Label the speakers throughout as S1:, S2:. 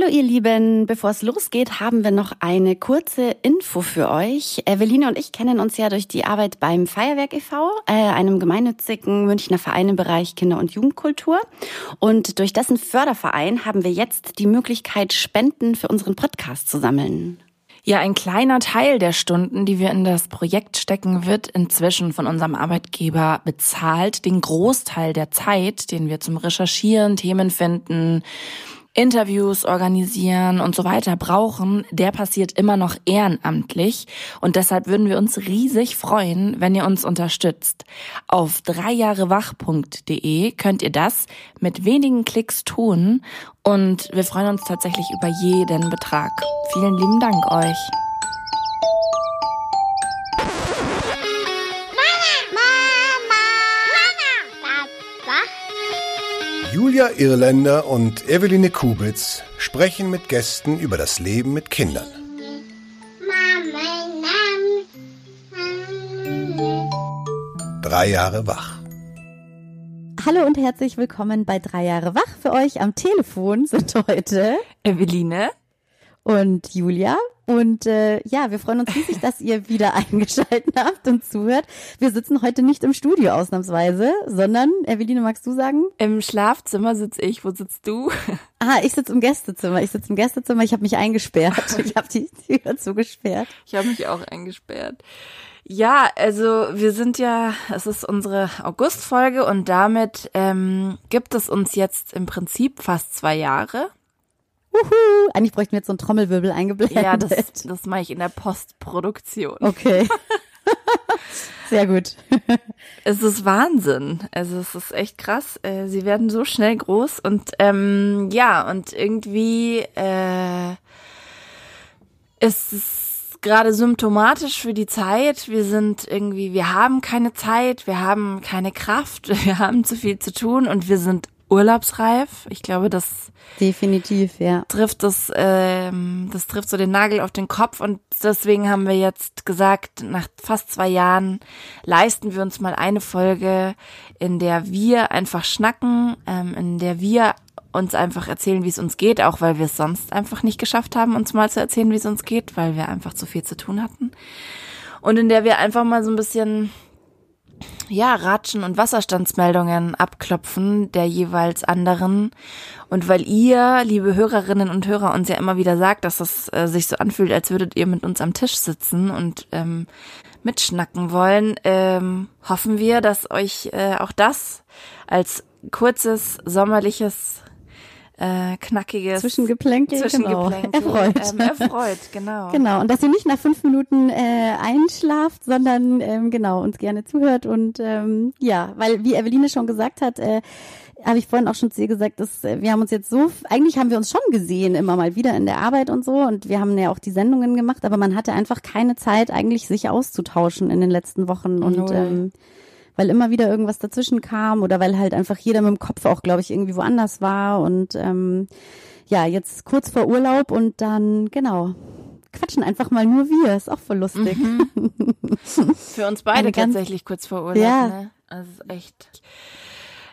S1: Hallo ihr Lieben, bevor es losgeht, haben wir noch eine kurze Info für euch. Eveline und ich kennen uns ja durch die Arbeit beim Feuerwerk e.V., äh, einem gemeinnützigen Münchner Verein im Bereich Kinder- und Jugendkultur. Und durch dessen Förderverein haben wir jetzt die Möglichkeit, Spenden für unseren Podcast zu sammeln.
S2: Ja, ein kleiner Teil der Stunden, die wir in das Projekt stecken, wird inzwischen von unserem Arbeitgeber bezahlt. Den Großteil der Zeit, den wir zum Recherchieren, Themen finden, Interviews organisieren und so weiter brauchen, der passiert immer noch ehrenamtlich. Und deshalb würden wir uns riesig freuen, wenn ihr uns unterstützt. Auf dreijahrewach.de könnt ihr das mit wenigen Klicks tun. Und wir freuen uns tatsächlich über jeden Betrag. Vielen lieben Dank euch.
S3: Julia Irländer und Eveline Kubitz sprechen mit Gästen über das Leben mit Kindern. Drei Jahre wach.
S1: Hallo und herzlich willkommen bei Drei Jahre wach. Für euch am Telefon sind heute
S2: Eveline
S1: und Julia. Und äh, ja, wir freuen uns riesig, dass ihr wieder eingeschaltet habt und zuhört. Wir sitzen heute nicht im Studio ausnahmsweise, sondern, Eveline, magst du sagen?
S2: Im Schlafzimmer sitze ich. Wo sitzt du?
S1: Ah, ich sitze im Gästezimmer. Ich sitze im Gästezimmer. Ich habe mich eingesperrt. Ich habe die Tür zugesperrt.
S2: Ich habe mich auch eingesperrt. Ja, also wir sind ja, es ist unsere Augustfolge und damit ähm, gibt es uns jetzt im Prinzip fast zwei Jahre.
S1: Uhu. Eigentlich bräuchten wir jetzt so einen Trommelwirbel eingeblendet.
S2: Ja, das, das mache ich in der Postproduktion.
S1: Okay. Sehr gut.
S2: es ist Wahnsinn. Also es ist echt krass. Äh, sie werden so schnell groß und ähm, ja, und irgendwie äh, ist es gerade symptomatisch für die Zeit. Wir sind irgendwie, wir haben keine Zeit, wir haben keine Kraft, wir haben zu viel zu tun und wir sind urlaubsreif. Ich glaube, das
S1: definitiv, ja.
S2: Trifft das, ähm, das trifft so den Nagel auf den Kopf und deswegen haben wir jetzt gesagt, nach fast zwei Jahren leisten wir uns mal eine Folge, in der wir einfach schnacken, ähm, in der wir uns einfach erzählen, wie es uns geht, auch weil wir es sonst einfach nicht geschafft haben, uns mal zu erzählen, wie es uns geht, weil wir einfach zu viel zu tun hatten. Und in der wir einfach mal so ein bisschen ja, Ratschen und Wasserstandsmeldungen abklopfen der jeweils anderen. Und weil ihr, liebe Hörerinnen und Hörer, uns ja immer wieder sagt, dass es äh, sich so anfühlt, als würdet ihr mit uns am Tisch sitzen und ähm, mitschnacken wollen, ähm, hoffen wir, dass euch äh, auch das als kurzes sommerliches äh, knackiges
S1: Zwischengeplänkel,
S2: Zwischengeplänkel
S1: genau. erfreut.
S2: Ähm, erfreut, genau.
S1: genau, und dass ihr nicht nach fünf Minuten äh, einschlaft, sondern ähm, genau uns gerne zuhört und ähm, ja, weil wie Eveline schon gesagt hat, äh, habe ich vorhin auch schon zu ihr gesagt, dass äh, wir haben uns jetzt so, eigentlich haben wir uns schon gesehen, immer mal wieder in der Arbeit und so und wir haben ja auch die Sendungen gemacht, aber man hatte einfach keine Zeit, eigentlich sich auszutauschen in den letzten Wochen und ähm, weil immer wieder irgendwas dazwischen kam oder weil halt einfach jeder mit dem Kopf auch, glaube ich, irgendwie woanders war und ähm, ja, jetzt kurz vor Urlaub und dann, genau, quatschen einfach mal nur wir, ist auch voll lustig. Mhm.
S2: Für uns beide tatsächlich kurz vor Urlaub, ja. ne? Also echt.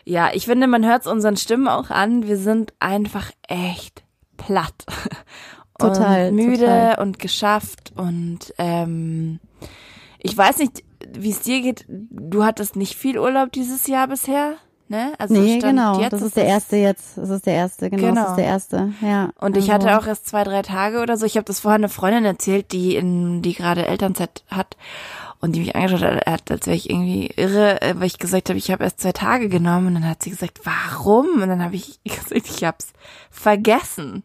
S2: Ja, ich finde, man hört es unseren Stimmen auch an, wir sind einfach echt platt.
S1: Total.
S2: Und müde
S1: total.
S2: und geschafft und ähm, ich weiß nicht, wie es dir geht, du hattest nicht viel Urlaub dieses Jahr bisher, ne?
S1: Also nee, genau. das ist der erste jetzt. Das ist der erste, genau. genau. Das ist der erste, ja.
S2: Und ich hatte also auch erst zwei, drei Tage oder so. Ich habe das vorher eine Freundin erzählt, die in, die gerade Elternzeit hat und die mich angeschaut hat, als wäre ich irgendwie irre, äh, weil ich gesagt habe, ich habe erst zwei Tage genommen und dann hat sie gesagt, warum? Und dann habe ich gesagt, ich hab's vergessen.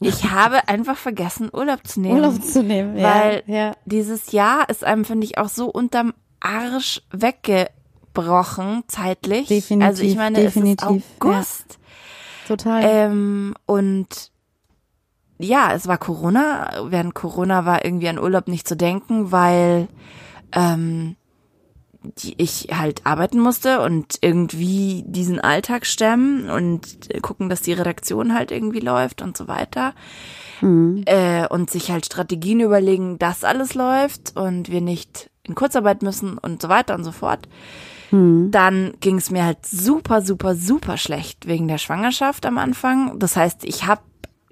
S2: Ich habe einfach vergessen, Urlaub zu nehmen.
S1: Urlaub zu nehmen,
S2: ja. Weil
S1: ja.
S2: dieses Jahr ist einem, finde ich, auch so unterm Arsch weggebrochen, zeitlich.
S1: Definitiv.
S2: Also ich meine,
S1: definitiv,
S2: es ist August.
S1: Ja. Total.
S2: Ähm, und ja, es war Corona. Während Corona war irgendwie an Urlaub nicht zu denken, weil ähm, die ich halt arbeiten musste und irgendwie diesen Alltag stemmen und gucken, dass die Redaktion halt irgendwie läuft und so weiter. Mhm. Äh, und sich halt Strategien überlegen, dass alles läuft und wir nicht in Kurzarbeit müssen und so weiter und so fort. Mhm. Dann ging es mir halt super, super, super schlecht wegen der Schwangerschaft am Anfang. Das heißt, ich habe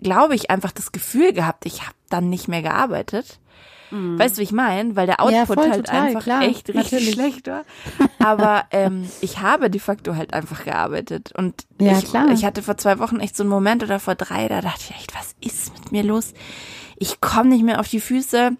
S2: glaube ich, einfach das Gefühl gehabt, ich habe dann nicht mehr gearbeitet. Mhm. Weißt du, wie ich meine? Weil der Output
S1: Ja,
S2: halt
S1: total,
S2: einfach
S1: klar,
S2: echt richtig
S1: natürlich.
S2: schlecht war. Aber ähm, ich habe de facto halt einfach gearbeitet. Und
S1: Ja,
S2: ich,
S1: klar.
S2: ich hatte vor zwei Wochen echt so einen Moment oder vor drei, da dachte ich echt, was ist mit mir los? Ich komme nicht mehr auf die Füße.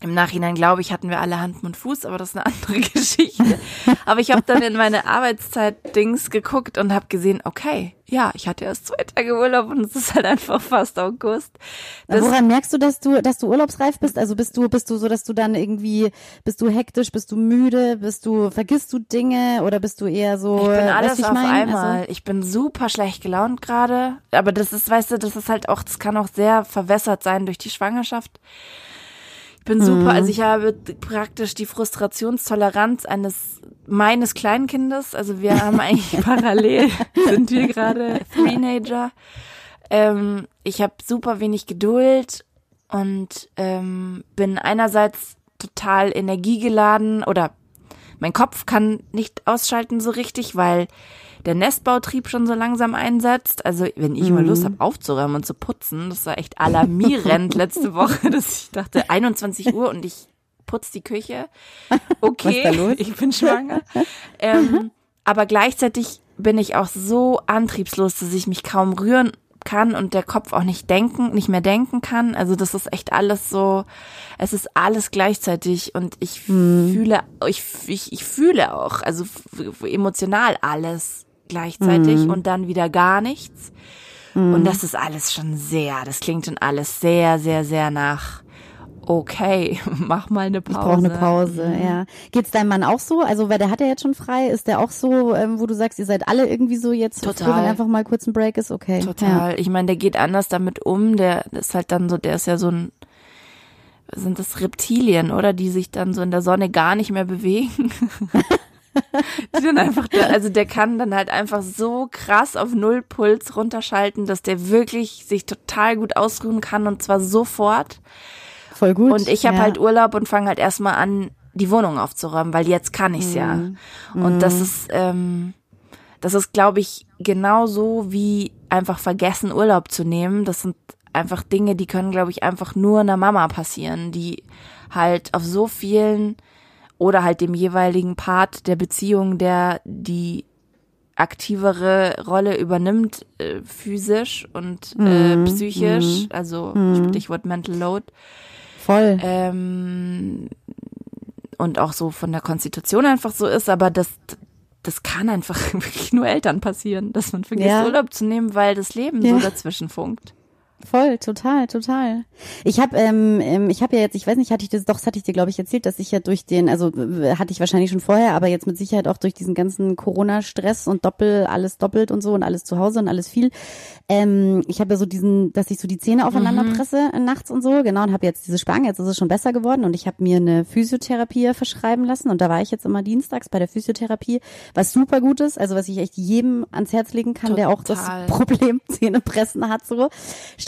S2: Im Nachhinein glaube ich, hatten wir alle Hand, Mund, Fuß, aber das ist eine andere Geschichte. aber ich habe dann in meine Arbeitszeit-Dings geguckt und habe gesehen, okay, ja, ich hatte erst zwei Tage Urlaub und es ist halt einfach fast August. Das,
S1: Woran merkst du, dass du, dass du urlaubsreif bist? Also bist du, bist du so, dass du dann irgendwie, bist du hektisch, bist du müde, bist du, vergisst du Dinge oder bist du eher so?
S2: Ich bin
S1: weißt
S2: alles
S1: du,
S2: auf
S1: ich mein?
S2: einmal.
S1: Also,
S2: ich bin super schlecht gelaunt gerade. Aber das ist, weißt du, das ist halt auch, das kann auch sehr verwässert sein durch die Schwangerschaft. Ich bin
S1: Mhm.
S2: super, also ich habe praktisch die Frustrationstoleranz eines meines Kleinkindes. Also wir haben eigentlich parallel sind wir gerade Teenager. Ähm, ich habe super wenig Geduld und ähm, bin einerseits total energiegeladen oder mein Kopf kann nicht ausschalten so richtig, weil der Nestbautrieb schon so langsam einsetzt. Also wenn ich mal Lust habe aufzuräumen und zu putzen, das war echt alarmierend letzte Woche, dass ich dachte 21 Uhr und ich putz die Küche. Okay, ich bin schwanger. ähm, aber gleichzeitig bin ich auch so antriebslos, dass ich mich kaum rühren kann und der Kopf auch nicht denken, nicht mehr denken kann. Also das ist echt alles so, es ist alles gleichzeitig und ich fühle, ich, ich, ich fühle auch, also emotional alles gleichzeitig und dann wieder gar nichts. Und das ist alles schon sehr, das klingt schon alles sehr, sehr, sehr nach, okay, mach mal eine
S1: ich
S2: Pause.
S1: brauche eine Pause,
S2: Mhm.
S1: ja. Geht's deinem Mann auch so? Also, weil der hat ja jetzt schon frei, ist der auch so, ähm, wo du sagst, ihr seid alle irgendwie so jetzt froh,
S2: Total.
S1: wenn einfach mal kurz ein Break ist? Okay. Ja.
S2: Total. Ich meine, der geht anders damit um. Der ist halt dann so, der ist ja so ein, sind das Reptilien, oder? Die sich dann so in der Sonne gar nicht mehr bewegen. Die dann einfach, also der kann dann halt einfach so krass auf Nullpuls runterschalten, dass der wirklich sich total gut ausruhen kann und zwar sofort.
S1: Voll gut.
S2: Und ich habe
S1: ja.
S2: halt Urlaub und fange halt erstmal an, die Wohnung aufzuräumen, weil jetzt kann ich's ja.
S1: Mhm.
S2: Und das ist, ähm, das ist, glaube ich, genauso wie einfach vergessen, Urlaub zu nehmen. Das sind einfach Dinge, die können, glaube ich, einfach nur einer Mama passieren, die halt auf so vielen oder halt dem jeweiligen Part der Beziehung, der die aktivere Rolle übernimmt, äh, physisch und äh,
S1: Mhm.
S2: psychisch, also Stichwort Mental Load.
S1: Voll.
S2: Ähm, und auch so von der Konstitution einfach so ist, aber das, das kann einfach wirklich nur Eltern passieren, dass man vergisst,
S1: Ja.
S2: Urlaub zu nehmen, weil das Leben
S1: Ja.
S2: so dazwischen funkt.
S1: Voll, total, total. Ich habe, ähm, ähm, ich habe ja jetzt, ich weiß nicht, hatte ich das, doch, das hatte ich dir, glaube ich, erzählt, dass ich ja durch den, also äh, hatte ich wahrscheinlich schon vorher, aber jetzt mit Sicherheit auch durch diesen ganzen Corona-Stress und doppel, alles doppelt und so und alles zu Hause und alles viel. Ähm, ich habe ja so diesen, dass ich so die Zähne aufeinander presse äh, nachts und so, genau, und habe jetzt diese Spange, jetzt ist es schon besser geworden und ich habe mir eine Physiotherapie verschreiben lassen und da war ich jetzt immer dienstags bei der Physiotherapie, was super gut ist, also was ich echt jedem ans Herz legen kann, der auch das
S2: Total.
S1: Problem Zähne pressen hat, so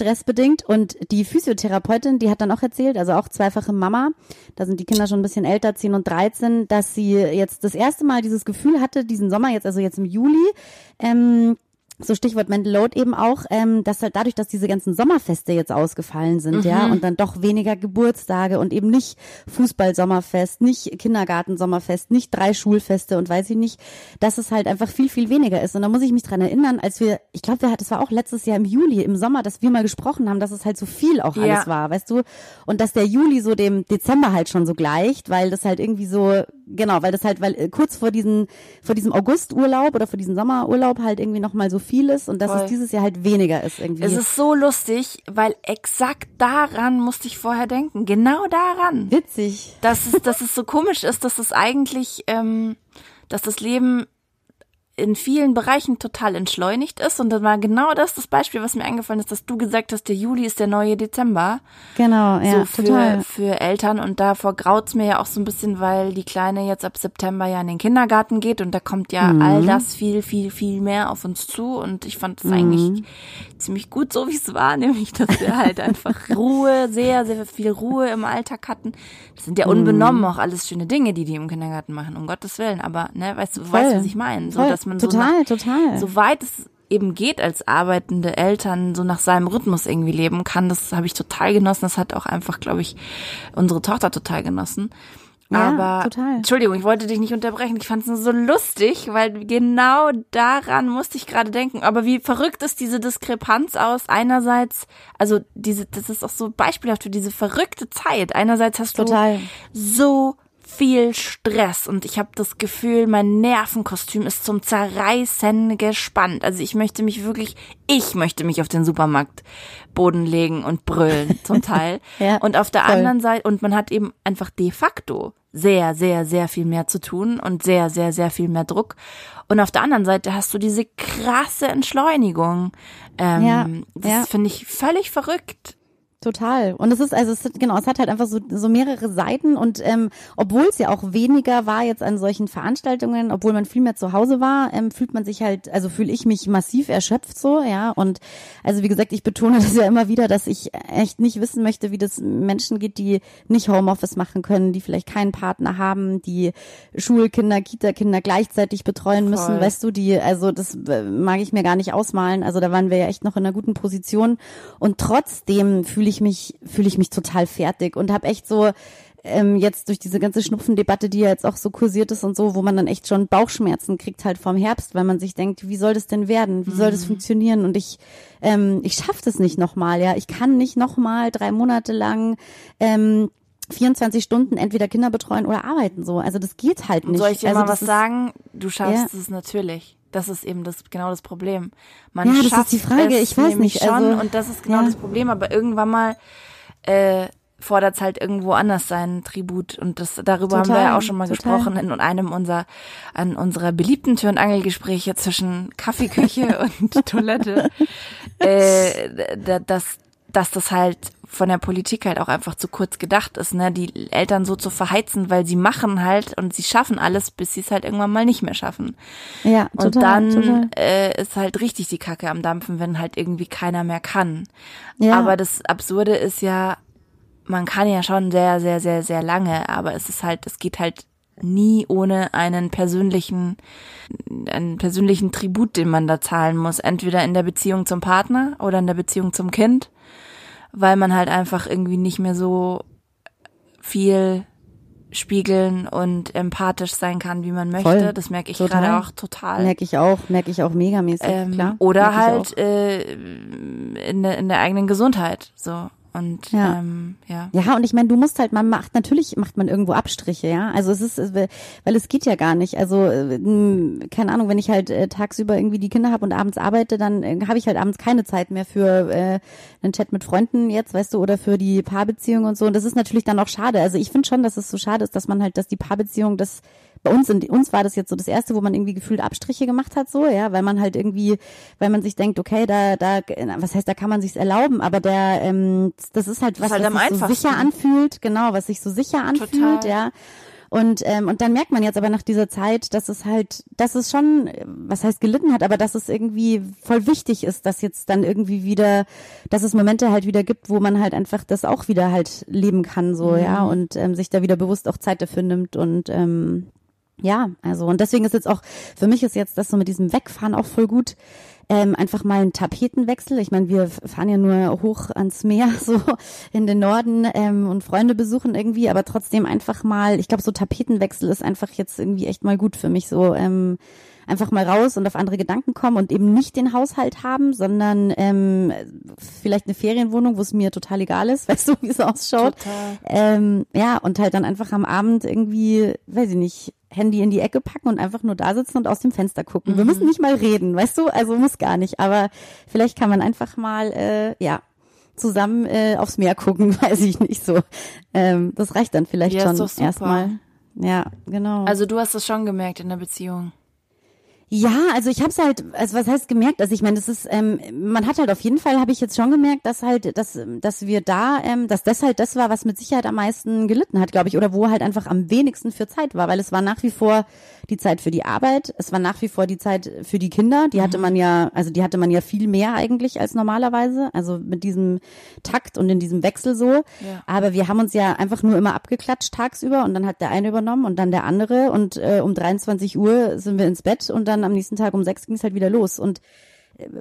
S1: stressbedingt. Und die Physiotherapeutin, die hat dann auch erzählt, also auch zweifache Mama, da sind die Kinder schon ein bisschen älter, 10 und 13, dass sie jetzt das erste Mal dieses Gefühl hatte, diesen Sommer, jetzt also jetzt im Juli, ähm, so Stichwort Mental Load eben auch, ähm, dass halt dadurch, dass diese ganzen Sommerfeste jetzt ausgefallen sind, ja, und dann doch weniger Geburtstage und eben nicht Fußball-Sommerfest, nicht Kindergarten-Sommerfest, nicht drei Schulfeste und weiß ich nicht, dass es halt einfach viel, viel weniger ist. Und da muss ich mich dran erinnern, als wir, ich glaube, wir hatten, das war auch letztes Jahr im Juli, im Sommer, dass wir mal gesprochen haben, dass es halt so viel auch
S2: Ja.
S1: alles war, weißt du? Und dass der Juli so dem Dezember halt schon so gleicht, weil das halt irgendwie so, genau, weil das halt, weil äh, kurz vor diesen, vor diesem Augusturlaub oder vor diesem Sommerurlaub halt irgendwie nochmal so viel ist und dass
S2: Voll.
S1: es dieses Jahr halt weniger ist irgendwie.
S2: Es ist so lustig, weil exakt daran musste ich vorher denken. Genau daran.
S1: witzig.
S2: Dass es, dass es so komisch ist, dass es eigentlich, ähm, dass das Leben in vielen Bereichen total entschleunigt ist. Und dann war genau das das Beispiel, was mir eingefallen ist, dass du gesagt hast, der Juli ist der neue Dezember.
S1: Genau, ja,
S2: so für,
S1: total.
S2: für Eltern. Und davor graut's mir ja auch so ein bisschen, weil die Kleine jetzt ab September ja in den Kindergarten geht und da kommt ja
S1: Mhm.
S2: all das viel, viel, viel mehr auf uns zu. Und ich fand es
S1: Mhm.
S2: eigentlich ziemlich gut, so wie es war, nämlich, dass wir halt einfach Ruhe, sehr, sehr viel Ruhe im Alltag hatten. Das sind ja
S1: Mhm.
S2: unbenommen auch alles schöne Dinge, die die im Kindergarten machen, um Gottes Willen. Aber, ne, weißt du,
S1: Voll.
S2: weißt du, was ich meine? So, dass man so
S1: total,
S2: nach-
S1: total.
S2: soweit es eben geht als arbeitende Eltern, so nach seinem Rhythmus irgendwie leben kann. Das habe ich total genossen. Das hat auch einfach, glaube ich, unsere Tochter total genossen.
S1: Ja,
S2: Aber
S1: total.
S2: Entschuldigung, ich wollte dich nicht unterbrechen. Ich fand es nur so lustig, weil genau daran musste ich gerade denken. Aber wie verrückt ist diese Diskrepanz aus? Einerseits, also diese, das ist auch so beispielhaft für diese verrückte Zeit. Einerseits hast
S1: Total.
S2: du so viel Stress und ich habe das Gefühl, mein Nervenkostüm ist zum Zerreißen gespannt. Also ich möchte mich wirklich, ich möchte mich auf den Supermarktboden legen und brüllen zum Teil.
S1: Ja,
S2: und auf der
S1: voll.
S2: anderen Seite, und man hat eben einfach de facto sehr, sehr, sehr viel mehr zu tun und sehr, sehr, sehr viel mehr Druck. Und auf der anderen Seite hast du diese krasse Entschleunigung. Ähm,
S1: Ja,
S2: das
S1: ja.
S2: finde ich völlig verrückt.
S1: Total. Und es ist, also es, hat- genau, es hat halt einfach so, so mehrere Seiten und ähm, obwohl es ja auch weniger war jetzt an solchen Veranstaltungen, obwohl man viel mehr zu Hause war, ähm, fühlt man sich halt, also fühle ich mich massiv erschöpft so, ja. Und also wie gesagt, ich betone das ja immer wieder, dass ich echt nicht wissen möchte, wie das Menschen geht, die nicht Homeoffice machen können, die vielleicht keinen Partner haben, die Schulkinder, Kita-Kinder gleichzeitig betreuen müssen,
S2: Voll.
S1: weißt du, die, also das äh, mag ich mir gar nicht ausmalen. Also da waren wir ja echt noch in einer guten Position. Und trotzdem fühle ich mich, fühle ich mich total fertig und habe echt so ähm, jetzt durch diese ganze Schnupfendebatte, die ja jetzt auch so kursiert ist und so, wo man dann echt schon Bauchschmerzen kriegt halt vom Herbst, weil man sich denkt, wie soll das denn werden? Wie soll das funktionieren? Und ich, ähm, ich schaffe das nicht nochmal, ja. Ich kann nicht nochmal drei Monate lang ähm, 24 Stunden entweder Kinder betreuen oder arbeiten so. Also das geht halt
S2: Und
S1: nicht.
S2: soll ich dir
S1: also
S2: mal was sagen? Du schaffst
S1: Ja.
S2: es natürlich. Das ist eben das genau das Problem. Man
S1: Ja, das ist die Frage. Ich weiß nicht,
S2: schon
S1: also,
S2: und das ist genau
S1: ja.
S2: das Problem. Aber irgendwann mal äh, fordert es halt irgendwo anders seinen Tribut und das darüber haben wir
S1: Total,
S2: ja auch schon mal
S1: total.
S2: gesprochen in einem unserer an unserer beliebten Tür- und Angelgespräche zwischen Kaffeeküche und Toilette, äh, da- dass dass das halt von der Politik halt auch einfach zu kurz gedacht ist, ne, die Eltern so zu verheizen, weil sie machen halt und sie schaffen alles, bis sie es halt irgendwann mal nicht mehr schaffen.
S1: Ja, total,
S2: Und dann
S1: total.
S2: äh, ist halt richtig die Kacke am Dampfen, wenn halt irgendwie keiner mehr kann.
S1: Ja.
S2: Aber das Absurde ist ja, man kann ja schon sehr, sehr, sehr, sehr lange, aber es ist halt, es geht halt nie ohne einen persönlichen, einen persönlichen Tribut, den man da zahlen muss. Entweder in der Beziehung zum Partner oder in der Beziehung zum Kind, weil man halt einfach irgendwie nicht mehr so viel spiegeln und empathisch sein kann, wie man möchte.
S1: Voll.
S2: Das merke ich gerade auch total.
S1: Merke ich auch, merke ich auch megamäßig,
S2: Ähm,
S1: klar.
S2: oder
S1: merk
S2: halt äh, in, der, in der eigenen Gesundheit. So. Und
S1: Ja.
S2: ähm, ja.
S1: Ja, und ich meine, du musst halt, man macht, natürlich macht man irgendwo Abstriche, ja. Also es ist, weil es geht ja gar nicht. Also, äh, keine Ahnung, wenn ich halt äh, tagsüber irgendwie die Kinder habe und abends arbeite, dann äh, habe ich halt abends keine Zeit mehr für äh, einen Chat mit Freunden jetzt, weißt du, oder für die Paarbeziehung und so. Und das ist natürlich dann auch schade. Also ich finde schon, dass es so schade ist, dass man halt, dass die Paarbeziehung das bei uns, in uns war das jetzt so das erste, wo man irgendwie gefühlt Abstriche gemacht hat, so, ja, weil man halt irgendwie, weil man sich denkt, okay, da, da, was heißt, da kann man sich's erlauben, aber der, ähm, das ist halt was,
S2: halt
S1: was sich so sicher anfühlt, genau, was sich so sicher anfühlt,
S2: Total.
S1: ja. Und, ähm, und dann merkt man jetzt aber nach dieser Zeit, dass es halt, dass es schon, was heißt gelitten hat, aber dass es irgendwie voll wichtig ist, dass jetzt dann irgendwie wieder, dass es Momente halt wieder gibt, wo man halt einfach das auch wieder halt leben kann, so, ja, und ähm, sich da wieder bewusst auch Zeit dafür nimmt und ähm, ja, also und deswegen ist jetzt auch, für mich ist jetzt das so mit diesem Wegfahren auch voll gut. Ähm, einfach mal ein Tapetenwechsel. Ich meine, wir fahren ja nur hoch ans Meer, so in den Norden ähm, und Freunde besuchen irgendwie, aber trotzdem einfach mal, ich glaube, so Tapetenwechsel ist einfach jetzt irgendwie echt mal gut für mich. So ähm, einfach mal raus und auf andere Gedanken kommen und eben nicht den Haushalt haben, sondern ähm, vielleicht eine Ferienwohnung, wo es mir total egal ist, weißt du, wie es ausschaut.
S2: Total.
S1: Ähm, ja, und halt dann einfach am Abend irgendwie, weiß ich nicht, Handy in die Ecke packen und einfach nur da sitzen und aus dem Fenster gucken. Wir müssen nicht mal reden, weißt du? Also muss gar nicht. Aber vielleicht kann man einfach mal, äh, ja, zusammen äh, aufs Meer gucken, weiß ich nicht so. Ähm, das reicht dann vielleicht
S2: Ja,
S1: schon erstmal. Ja, genau.
S2: Also du hast es schon gemerkt in der Beziehung.
S1: Ja, also ich habe es halt, also was heißt gemerkt? Also ich meine, das ist, ähm, man hat halt auf jeden Fall, habe ich jetzt schon gemerkt, dass halt, dass, dass wir da, ähm, dass das halt das war, was mit Sicherheit am meisten gelitten hat, glaube ich, oder wo halt einfach am wenigsten für Zeit war, weil es war nach wie vor die Zeit für die Arbeit, es war nach wie vor die Zeit für die Kinder, die hatte man ja, also die hatte man ja viel mehr eigentlich als normalerweise, also mit diesem Takt und in diesem Wechsel so.
S2: Ja.
S1: Aber wir haben uns ja einfach nur immer abgeklatscht tagsüber und dann hat der eine übernommen und dann der andere und äh, um 23 Uhr sind wir ins Bett und dann am nächsten Tag um sechs ging es halt wieder los und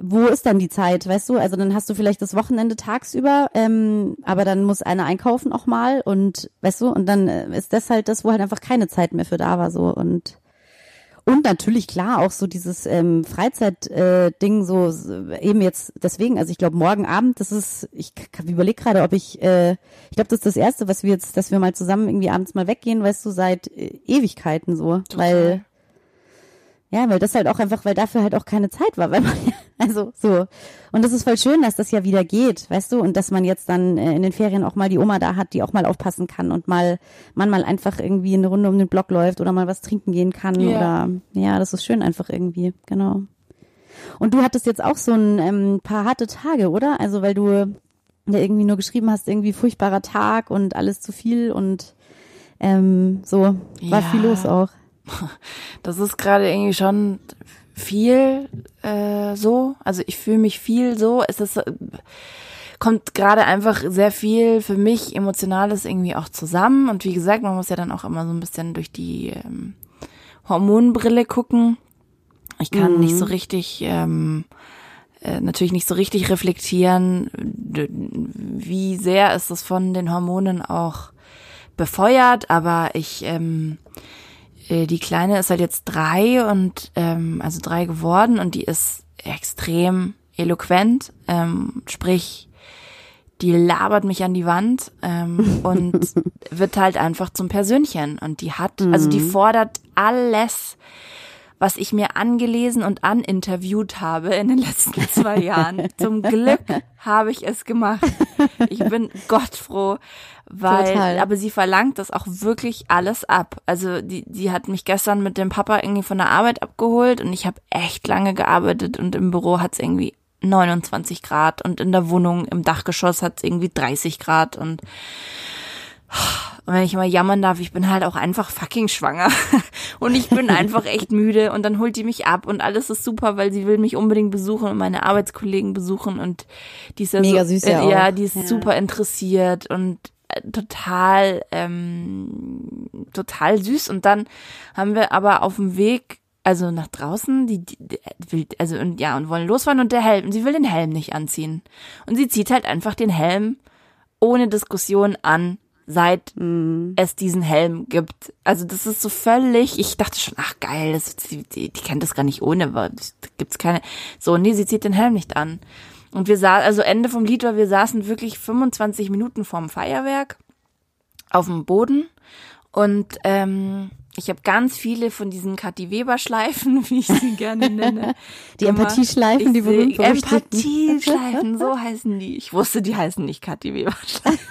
S1: wo ist dann die Zeit, weißt du? Also dann hast du vielleicht das Wochenende tagsüber, ähm, aber dann muss einer einkaufen auch mal und weißt du, und dann äh, ist das halt das, wo halt einfach keine Zeit mehr für da war so und und natürlich klar auch so dieses ähm, Freizeit-Ding äh, so, eben jetzt deswegen, also ich glaube morgen Abend, das ist, ich überlege gerade, ob ich, äh, ich glaube das ist das erste, was wir jetzt, dass wir mal zusammen irgendwie abends mal weggehen, weißt du, seit äh, Ewigkeiten so, Total. weil ja, weil das halt auch einfach, weil dafür halt auch keine Zeit war, weil man also so. Und das ist voll schön, dass das ja wieder geht, weißt du, und dass man jetzt dann äh, in den Ferien auch mal die Oma da hat, die auch mal aufpassen kann und mal man mal einfach irgendwie eine Runde um den Block läuft oder mal was trinken gehen kann yeah. oder ja, das ist schön einfach irgendwie, genau. Und du hattest jetzt auch so ein ähm, paar harte Tage, oder? Also weil du ja irgendwie nur geschrieben hast, irgendwie furchtbarer Tag und alles zu viel und ähm, so war ja. viel los auch.
S2: Das ist gerade irgendwie schon viel äh, so. Also ich fühle mich viel so. Es ist äh, kommt gerade einfach sehr viel für mich emotionales irgendwie auch zusammen. Und wie gesagt, man muss ja dann auch immer so ein bisschen durch die ähm, Hormonbrille gucken. Ich kann mhm. nicht so richtig ähm, äh, natürlich nicht so richtig reflektieren, wie sehr ist das von den Hormonen auch befeuert, aber ich ähm, äh, die Kleine ist halt jetzt drei und ähm, also drei geworden und die ist extrem eloquent, ähm, sprich, die labert mich an die Wand ähm, und wird halt einfach zum Persönchen. Und die hat, also die mhm. fordert alles, was ich mir angelesen und aninterviewt habe in den letzten zwei Jahren. Zum Glück habe ich es gemacht. Ich bin Gott froh, weil, Total. aber sie verlangt das auch wirklich alles ab. Also die, die hat mich gestern mit dem Papa irgendwie von der Arbeit abgeholt und ich habe echt lange gearbeitet und im Büro hat es irgendwie 29 Grad und in der Wohnung im Dachgeschoss hat es irgendwie 30 Grad und und wenn ich mal jammern darf, ich bin halt auch einfach fucking schwanger. Und ich bin einfach echt müde. Und dann holt die mich ab und alles ist super, weil sie will mich unbedingt besuchen und meine Arbeitskollegen besuchen. Und die ist ja
S1: Mega
S2: so,
S1: süß ja,
S2: äh, ja die ist ja. super interessiert und total, ähm, total süß. Und dann haben wir aber auf dem Weg, also nach draußen, die, die, die also und ja, und wollen losfahren und der Helm, sie will den Helm nicht anziehen. Und sie zieht halt einfach den Helm ohne Diskussion an, seit mm. es diesen Helm gibt. Also das ist so völlig, ich dachte schon, ach geil, das, die, die, die kennt das gar nicht ohne, aber gibt's keine. So, nee, sie zieht den Helm nicht an. Und wir saßen, also Ende vom Lied war, wir saßen wirklich 25 Minuten vorm Feuerwerk auf dem Boden und ähm, ich habe ganz viele von diesen Kathi Weber Schleifen, wie ich sie gerne nenne.
S1: Die Empathieschleifen, die berühmt
S2: Empathieschleifen, so heißen die. Ich wusste, die heißen nicht Kathi Weber Schleifen.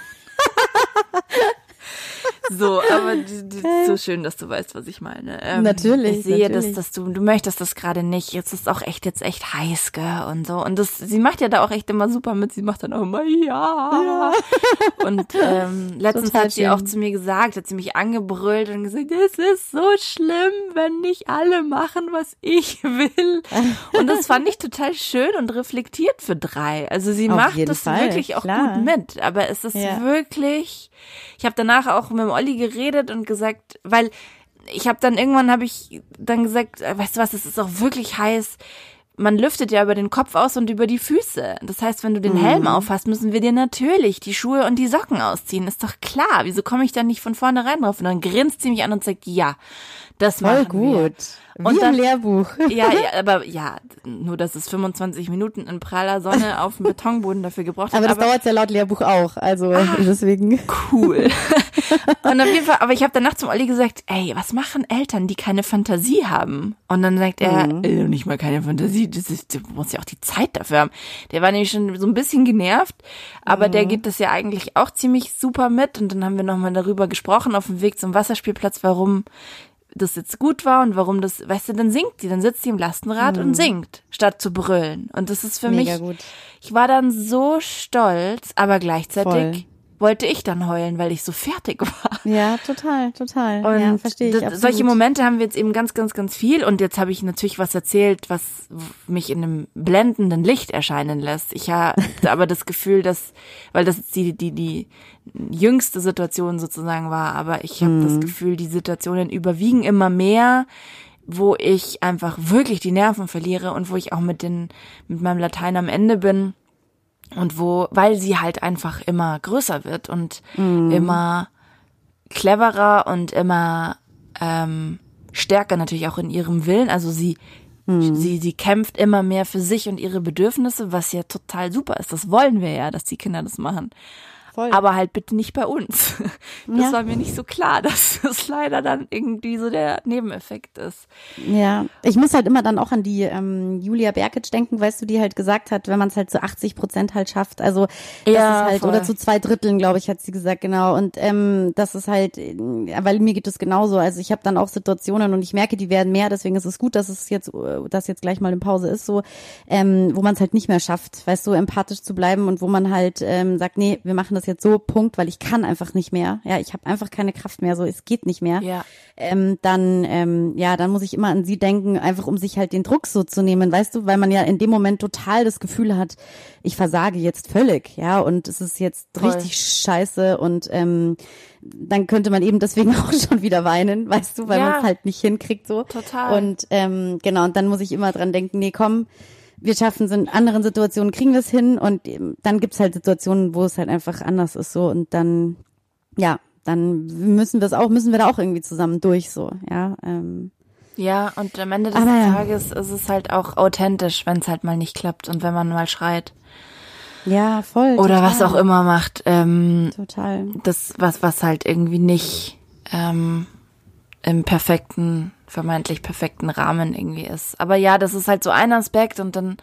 S2: So, aber die, die, so schön, dass du weißt, was ich meine.
S1: Ähm, natürlich.
S2: Ich sehe,
S1: natürlich.
S2: dass, dass du, du möchtest das gerade nicht. Jetzt ist auch echt, jetzt echt heiß, gell, und so. Und das, sie macht ja da auch echt immer super mit. Sie macht dann auch immer, ja. ja. Und ähm, letztens Total hat sie schön. auch zu mir gesagt, hat sie mich angebrüllt und gesagt, es ist so schlimm, wenn nicht alle machen, was ich will. Und das fand ich total schön und reflektiert für drei. Also sie Auf macht das Fall, wirklich auch klar. gut mit. Aber es ist ja. wirklich, ich habe danach auch mit dem Olli geredet und gesagt, weil ich habe dann irgendwann habe ich dann gesagt, weißt du was, es ist auch wirklich heiß. Man lüftet ja über den Kopf aus und über die Füße. Das heißt, wenn du den Helm mhm. aufhast, müssen wir dir natürlich die Schuhe und die Socken ausziehen. Ist doch klar. Wieso komme ich da nicht von vornherein drauf? Und dann grinst sie mich an und sagt, ja, das Voll gut. Wir.
S1: Wie und dann, Lehrbuch.
S2: Ja, ja, aber ja, nur dass es 25 Minuten in praller Sonne auf dem Betonboden dafür gebraucht hat.
S1: Aber das dauert ja laut Lehrbuch auch, also ah, deswegen.
S2: Cool. und auf jeden Fall, aber ich habe danach zum Olli gesagt, ey, was machen Eltern, die keine Fantasie haben? Und dann sagt er, mhm. äh, nicht mal keine Fantasie, das ist, du musst ja auch die Zeit dafür haben. Der war nämlich schon so ein bisschen genervt, aber mhm. der geht das ja eigentlich auch ziemlich super mit. Und dann haben wir nochmal darüber gesprochen auf dem Weg zum Wasserspielplatz, warum das jetzt gut war und warum das, weißt du, dann singt sie, dann sitzt sie im Lastenrad mhm. und singt, statt zu brüllen. Und das ist für Mega mich, gut. ich war dann so stolz, aber gleichzeitig Voll wollte ich dann heulen, weil ich so fertig war.
S1: Ja, total, total. Und ja, verstehe ich.
S2: Solche Momente haben wir jetzt eben ganz, ganz, ganz viel. Und jetzt habe ich natürlich was erzählt, was mich in einem blendenden Licht erscheinen lässt. Ich habe aber das Gefühl, dass, weil das die, die, die jüngste Situation sozusagen war, aber ich habe mhm. das Gefühl, die Situationen überwiegen immer mehr wo ich einfach wirklich die Nerven verliere und wo ich auch mit den, mit meinem Latein am Ende bin und wo, weil sie halt einfach immer größer wird und
S1: Mhm.
S2: immer cleverer und immer ähm, stärker natürlich auch in ihrem Willen. Also sie,
S1: Mhm.
S2: sie, sie kämpft immer mehr für sich und ihre Bedürfnisse, was ja total super ist. Das wollen wir ja, dass die Kinder das machen.
S1: Voll.
S2: Aber halt bitte nicht bei uns. Das
S1: Ja.
S2: war mir nicht so klar, dass das leider dann irgendwie so der Nebeneffekt ist.
S1: Ja, ich muss halt immer dann auch an die ähm, Julia Berkic denken, weißt du, die halt gesagt hat, wenn man es halt zu 80 Prozent halt schafft, also das
S2: Ja,
S1: ist halt,
S2: voll.
S1: oder zu zwei Dritteln, glaube ich, hat sie gesagt, genau. Und ähm, das ist halt, äh, weil mir geht es genauso. Also ich habe dann auch Situationen und ich merke, die werden mehr, deswegen ist es gut, dass es jetzt, äh, dass jetzt gleich mal in Pause ist, so, ähm, wo man es halt nicht mehr schafft, weißt du, empathisch zu bleiben und wo man halt ähm, sagt, nee, wir machen das jetzt so, Punkt, weil ich kann einfach nicht mehr. Ja, ich habe einfach keine Kraft mehr, so, es geht nicht mehr
S2: Ja.
S1: ähm, dann ähm, ja, dann muss ich immer an sie denken, einfach um sich halt den Druck so zu nehmen, weißt du, weil man ja in dem Moment total das Gefühl hat, ich versage jetzt völlig, ja, und es ist jetzt
S2: Voll.
S1: richtig scheiße und ähm, dann könnte man eben deswegen auch schon wieder weinen, weißt du, weil
S2: Ja.
S1: man es halt nicht hinkriegt so.
S2: Total.
S1: Und ähm, genau, und dann muss ich immer dran denken, nee, komm, wir schaffen es in anderen Situationen, kriegen wir es hin und ähm, dann gibt's halt Situationen, wo es halt einfach anders ist so und dann, ja, dann müssen wir es auch, müssen wir da auch irgendwie zusammen durch so, ja. Ähm,
S2: Ja, und am Ende des
S1: Aber.
S2: Tages ist es halt auch authentisch, wenn es halt mal nicht klappt und wenn man mal schreit.
S1: ja, voll.
S2: Oder
S1: total,
S2: was auch immer macht. Ähm,
S1: Total.
S2: das, was, was halt irgendwie nicht ähm, im perfekten, vermeintlich perfekten Rahmen irgendwie ist. Aber ja, das ist halt so ein Aspekt und dann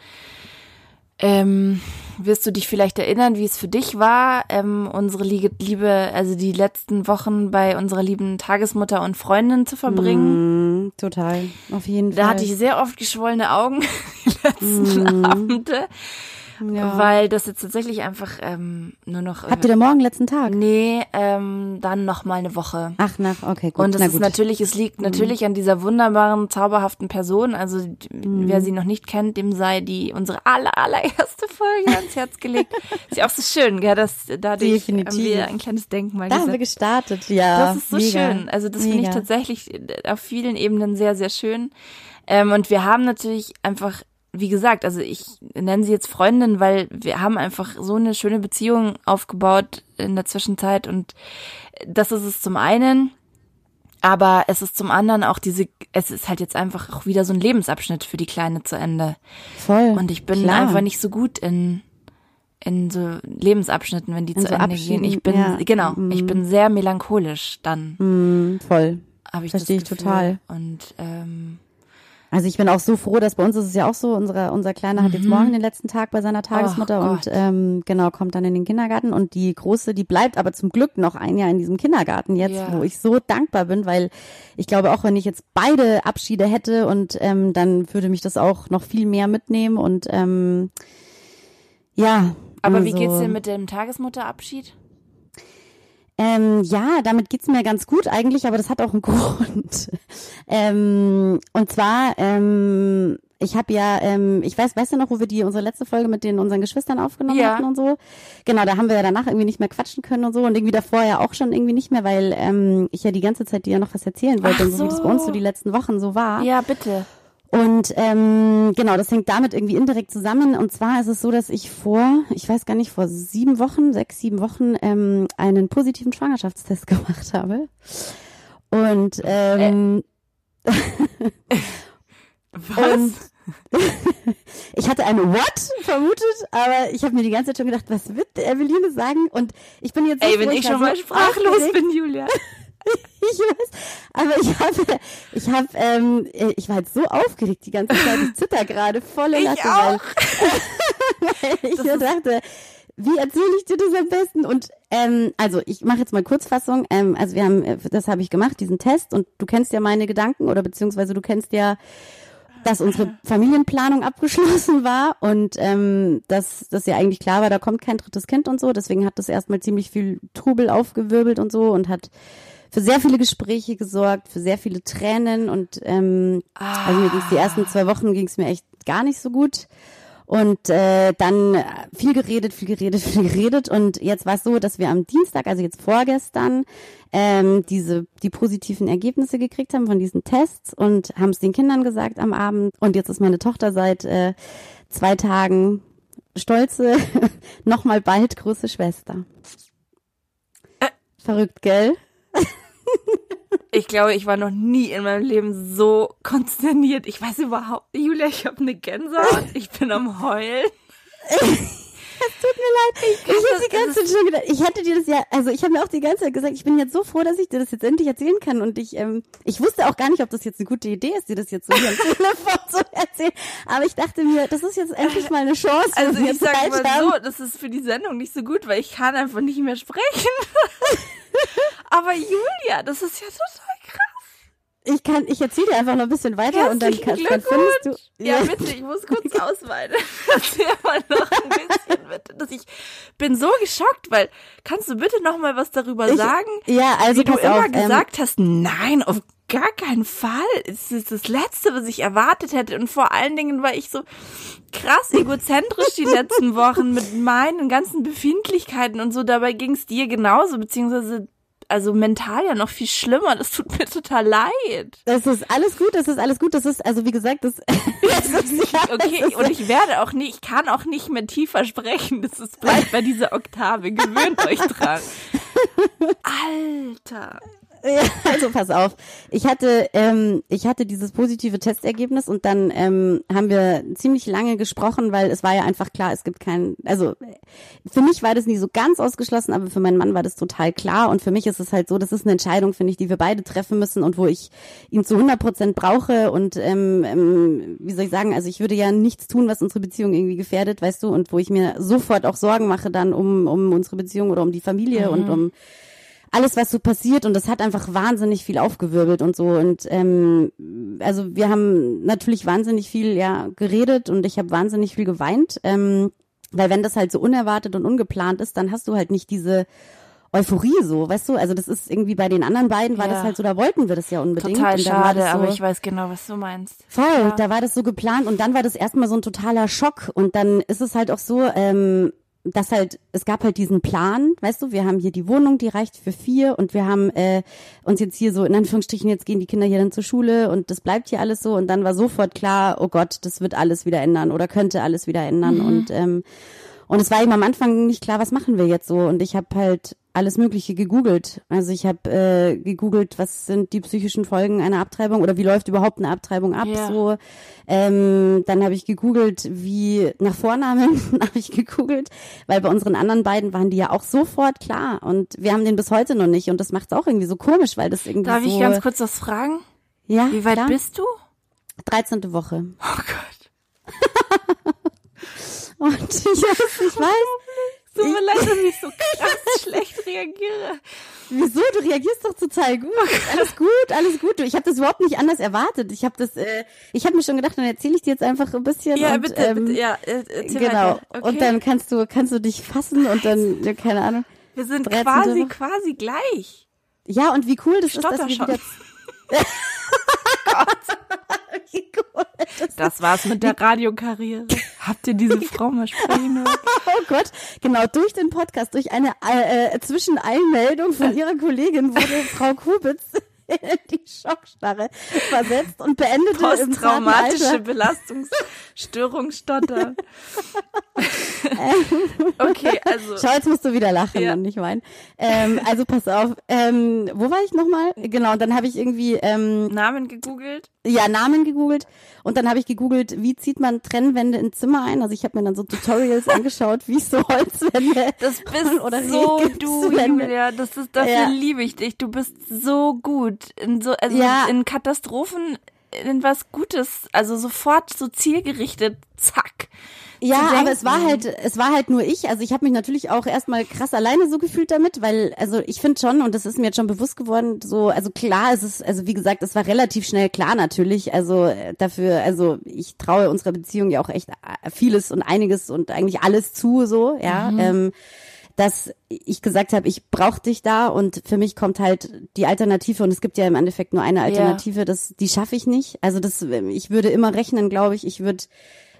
S2: ähm, wirst du dich vielleicht erinnern, wie es für dich war, ähm, unsere Liebe, also die letzten Wochen bei unserer lieben Tagesmutter und Freundin zu verbringen.
S1: Mm, total. Auf jeden
S2: Da
S1: Fall.
S2: hatte ich sehr oft geschwollene Augen die letzten Abende,
S1: Mhm. Ja.
S2: weil das jetzt tatsächlich einfach ähm, nur noch.
S1: Habt ihr da morgen letzten Tag?
S2: Nee, ähm, dann noch mal eine Woche.
S1: Ach, nach, okay, gut.
S2: Und es
S1: Na
S2: ist
S1: gut.
S2: natürlich, es liegt natürlich an dieser wunderbaren, zauberhaften Person. Also
S1: Mhm.
S2: wer sie noch nicht kennt, dem sei die unsere aller, allererste Folge ans Herz gelegt. ist ja auch so schön, gell, dass dadurch haben
S1: Definitiv.
S2: wir ein kleines Denkmal
S1: da haben wir gestartet, ja.
S2: Das ist so
S1: mega.
S2: schön. Also das finde ich tatsächlich äh, auf vielen Ebenen sehr, sehr schön. Ähm, und wir haben natürlich einfach, wie gesagt, also ich nenne sie jetzt Freundin, weil wir haben einfach so eine schöne Beziehung aufgebaut in der Zwischenzeit und das ist es zum einen. Aber es ist zum anderen auch diese, es ist halt jetzt einfach auch wieder so ein Lebensabschnitt für die Kleine zu Ende.
S1: Voll.
S2: Und ich bin
S1: Klar.
S2: einfach nicht so gut in, in so Lebensabschnitten, wenn die
S1: In
S2: zu
S1: so
S2: Ende gehen. Ich bin,
S1: Abschieden, ja.
S2: genau,
S1: Mhm.
S2: ich bin sehr melancholisch dann,
S1: Mm, voll.
S2: habe ich
S1: Verstehe ich total.
S2: Und ähm,
S1: Also ich bin auch so froh, dass bei uns ist es ja auch so, unser, unser Kleiner hat jetzt morgen den letzten Tag bei seiner Tagesmutter
S2: Oh
S1: und ähm, genau, kommt dann in den Kindergarten und die Große, die bleibt aber zum Glück noch ein Jahr in diesem Kindergarten jetzt,
S2: Ja.
S1: wo ich so dankbar bin, weil ich glaube auch, wenn ich jetzt beide Abschiede hätte und ähm, dann würde mich das auch noch viel mehr mitnehmen und ähm, ja.
S2: aber wie
S1: also-
S2: geht's dir mit dem Tagesmutterabschied?
S1: Ähm, ja, damit geht's mir ganz gut eigentlich, aber das hat auch einen Grund. ähm, und zwar, ähm, ich habe ja, ähm, ich weiß, weißt du noch, wo wir die unsere letzte Folge mit den unseren Geschwistern aufgenommen
S2: Ja.
S1: hatten und so? Genau, da haben wir ja danach irgendwie nicht mehr quatschen können und so und irgendwie davor ja auch schon irgendwie nicht mehr, weil ähm, ich ja die ganze Zeit dir ja noch was erzählen wollte
S2: Ach
S1: und so, wie das bei uns so
S2: so.
S1: die letzten Wochen so war.
S2: Ja, bitte.
S1: Und ähm, genau, das hängt damit irgendwie indirekt zusammen. Und zwar ist es so, dass ich vor, ich weiß gar nicht, vor sieben Wochen, sechs, sieben Wochen ähm, einen positiven Schwangerschaftstest gemacht habe. Und ähm,
S2: Was?
S1: Und ich hatte eine What vermutet, aber ich habe mir die ganze Zeit schon gedacht, was wird Eveline sagen? Und ich bin jetzt so
S2: Ey, wenn ich
S1: war
S2: schon mal sprachlos bin, Julia.
S1: Ich weiß, aber ich habe, ich habe, ähm, ich war halt so aufgeregt die ganze Zeit. Ich zitter gerade volle
S2: Ich
S1: Latte,
S2: auch.
S1: weil, weil ich mir dachte, wie erzähle ich dir das am besten? Und ähm, also ich mache jetzt mal Kurzfassung. Ähm, also wir haben, äh, das habe ich gemacht, diesen Test. Und du kennst ja meine Gedanken oder beziehungsweise du kennst ja dass unsere Familienplanung abgeschlossen war und ähm, dass das ja eigentlich klar war, da kommt kein drittes Kind und so. Deswegen hat das erstmal ziemlich viel Trubel aufgewirbelt und so und hat für sehr viele Gespräche gesorgt, für sehr viele Tränen und ähm, also mir ging's die ersten zwei Wochen ging's mir echt gar nicht so gut. Und äh, dann viel geredet, viel geredet, viel geredet. Und jetzt war es so, dass wir am Dienstag, also jetzt vorgestern, ähm, diese die positiven Ergebnisse gekriegt haben von diesen Tests und haben es den Kindern gesagt am Abend. Und jetzt ist meine Tochter seit äh, zwei Tagen stolze, nochmal bald große Schwester. Äh. Verrückt, gell?
S2: Ich glaube, ich war noch nie in meinem Leben so konsterniert. Ich weiß überhaupt nicht, Julia, ich habe eine Gänsehaut. Ich bin am Heulen.
S1: Es tut mir leid. Ich, ich hätte die ganze Zeit schon gedacht, ich hätte dir das ja, also ich habe mir auch die ganze Zeit gesagt, ich bin jetzt so froh, dass ich dir das jetzt endlich erzählen kann und ich, ähm, ich wusste auch gar nicht, ob das jetzt eine gute Idee ist, dir das jetzt so hier am Telefon zu erzählen, aber ich dachte mir, das ist jetzt endlich mal eine Chance.
S2: Also ich sage mal haben. so, das ist für die Sendung nicht so gut, weil ich kann einfach nicht mehr sprechen. aber Julia, das ist ja total krass
S1: ich kann, ich erzähle dir einfach noch ein bisschen weiter und dann, kannst, dann findest
S2: du. Ja, ja, bitte, ich muss kurz ausweiten. Erzähl mal noch ein bisschen, bitte. Dass ich bin so geschockt, weil kannst du bitte noch mal was darüber
S1: ich,
S2: sagen?
S1: Ja, also
S2: wie du immer
S1: auf,
S2: ähm, gesagt ähm, hast, nein, auf gar keinen Fall. Es ist das Letzte, was ich erwartet hätte. Und vor allen Dingen war ich so krass egozentrisch die letzten Wochen mit meinen ganzen Befindlichkeiten und so. Dabei ging es dir genauso, beziehungsweise also mental ja noch viel schlimmer. Das tut mir total leid.
S1: Das ist alles gut, das ist alles gut. Das ist, also wie gesagt, das,
S2: das ist ja, Okay, ist und ich werde auch nicht, ich kann auch nicht mehr tiefer sprechen. Das ist, bleibt bei dieser Oktave. Gewöhnt euch dran. Alter.
S1: Also pass auf. Ich hatte, ähm, ich hatte dieses positive Testergebnis und dann ähm, haben wir ziemlich lange gesprochen, weil es war ja einfach klar, es gibt keinen, also für mich war das nie so ganz ausgeschlossen, aber für meinen Mann war das total klar und für mich ist es halt so, das ist eine Entscheidung, finde ich, die wir beide treffen müssen und wo ich ihn zu 100 Prozent brauche und ähm, ähm, wie soll ich sagen, also ich würde ja nichts tun, was unsere Beziehung irgendwie gefährdet, weißt du, und wo ich mir sofort auch Sorgen mache dann um, um unsere Beziehung oder um die Familie mhm. und um alles, was so passiert und das hat einfach wahnsinnig viel aufgewirbelt und so und ähm, also wir haben natürlich wahnsinnig viel ja geredet und ich habe wahnsinnig viel geweint, ähm, weil wenn das halt so unerwartet und ungeplant ist, dann hast du halt nicht diese Euphorie so, weißt du? Also das ist irgendwie bei den anderen beiden war ja. das halt so, da wollten wir das ja unbedingt.
S2: Total schade, so, aber ich weiß genau, was du meinst.
S1: Voll, ja. da war das so geplant und dann war das erstmal so ein totaler Schock und dann ist es halt auch so, ähm, dass halt, es gab halt diesen Plan, weißt du, wir haben hier die Wohnung, die reicht für vier und wir haben äh, uns jetzt hier so, in Anführungsstrichen, jetzt gehen die Kinder hier dann zur Schule und das bleibt hier alles so. Und dann war sofort klar, oh Gott, das wird alles wieder ändern oder könnte alles wieder ändern. Mhm. und ähm, und es war eben am Anfang nicht klar, was machen wir jetzt so. Und ich habe halt alles Mögliche gegoogelt. Also ich habe äh, gegoogelt, was sind die psychischen Folgen einer Abtreibung oder wie läuft überhaupt eine Abtreibung ab. Ja. So, ähm, dann habe ich gegoogelt, wie nach Vornamen habe ich gegoogelt, weil bei unseren anderen beiden waren die ja auch sofort klar und wir haben den bis heute noch nicht und das macht es auch irgendwie so komisch, weil das irgendwie
S2: Darf
S1: so.
S2: ich ganz kurz was fragen?
S1: Ja.
S2: Wie weit klar? bist du?
S1: 13. Woche.
S2: Oh Gott.
S1: und ich weiß, ich weiß
S2: tut mir leid, dass ich so krass schlecht reagiere.
S1: Wieso? Du reagierst doch total gut. Alles gut, alles gut. Ich habe das überhaupt nicht anders erwartet. Ich habe das, äh, ich habe mir schon gedacht, dann erzähle ich dir jetzt einfach ein bisschen.
S2: Ja,
S1: und,
S2: bitte, ähm, bitte, ja. Erzähl
S1: genau. Okay. Und dann kannst du, kannst du dich fassen und dann, ja, keine Ahnung.
S2: Wir sind quasi, quasi gleich.
S1: Ja, und wie cool das ist, dass wir
S2: schon.
S1: wieder.
S2: Wie cool das, das war's mit der Radiokarriere. Habt ihr diese Frau mal sprechen hören?
S1: oh Gott, genau, durch den Podcast, durch eine äh, äh Zwischeneinmeldung von ihrer Kollegin wurde Frau Kubitz in die Schockstarre versetzt und beendete
S2: Posttraumatische Belastungsstörung stottern. okay, also.
S1: Schau, jetzt musst du wieder lachen ja. und nicht weinen. Ähm, also pass auf, ähm, wo war ich nochmal? Genau, und dann habe ich irgendwie ähm,
S2: Namen gegoogelt.
S1: Ja, Namen gegoogelt und dann habe ich gegoogelt, wie zieht man Trennwände in Zimmer ein. Also ich habe mir dann so Tutorials angeschaut, wie ich so Holzwände
S2: Das bist oder so du, Julia. Das ist dafür ja. liebe ich dich. Du bist so gut in so also ja. in Katastrophen in was Gutes, also sofort so zielgerichtet, zack.
S1: Ja, aber es war halt, es war halt nur ich. Also ich habe mich natürlich auch erstmal krass alleine so gefühlt damit, weil, also ich finde schon, und das ist mir jetzt schon bewusst geworden, so, also klar, es ist, also wie gesagt, es war relativ schnell klar natürlich. Also äh, dafür, also ich traue unserer Beziehung ja auch echt äh, vieles und einiges und eigentlich alles zu, so, ja. Mhm. Ähm, dass ich gesagt habe, ich brauche dich da und für mich kommt halt die Alternative und es gibt ja im Endeffekt nur eine Alternative, ja. das die schaffe ich nicht. Also das ich würde immer rechnen, glaube ich, ich würde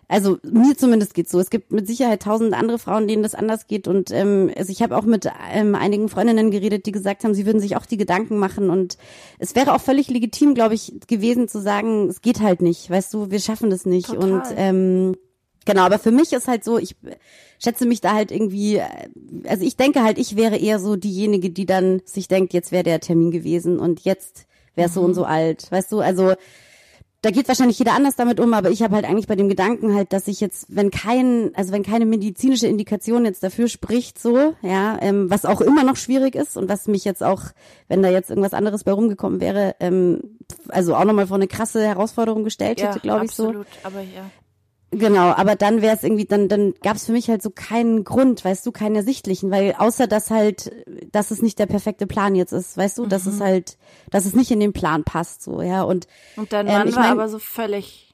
S1: also mir zumindest geht's so. Es gibt mit Sicherheit tausend andere Frauen, denen das anders geht. Und ähm, also ich habe auch mit ähm, einigen Freundinnen geredet, die gesagt haben, sie würden sich auch die Gedanken machen. Und es wäre auch völlig legitim, glaube ich, gewesen zu sagen, es geht halt nicht, weißt du, wir schaffen das nicht.
S2: Total.
S1: Und ähm, genau, aber für mich ist halt so, ich schätze mich da halt irgendwie, also ich denke halt, ich wäre eher so diejenige, die dann sich denkt, jetzt wäre der Termin gewesen und jetzt wäre so und so alt, weißt du, also da geht wahrscheinlich jeder anders damit um, aber ich habe halt eigentlich bei dem Gedanken halt, dass ich jetzt, wenn kein, also wenn keine medizinische Indikation jetzt dafür spricht, so, ja, ähm, was auch immer noch schwierig ist und was mich jetzt auch, wenn da jetzt irgendwas anderes bei rumgekommen wäre, ähm, also auch nochmal vor eine krasse Herausforderung gestellt hätte, glaube ich so.
S2: Absolut, aber ja.
S1: Genau, aber dann wäre es irgendwie, dann, dann gab es für mich halt so keinen Grund, weißt du, keinen ersichtlichen, weil außer dass halt, dass es nicht der perfekte Plan jetzt ist, weißt du, dass es halt, dass es nicht in den Plan passt, so, ja, und
S2: Und dein
S1: Ähm,
S2: Mann
S1: ich
S2: war
S1: mein-
S2: aber so völlig.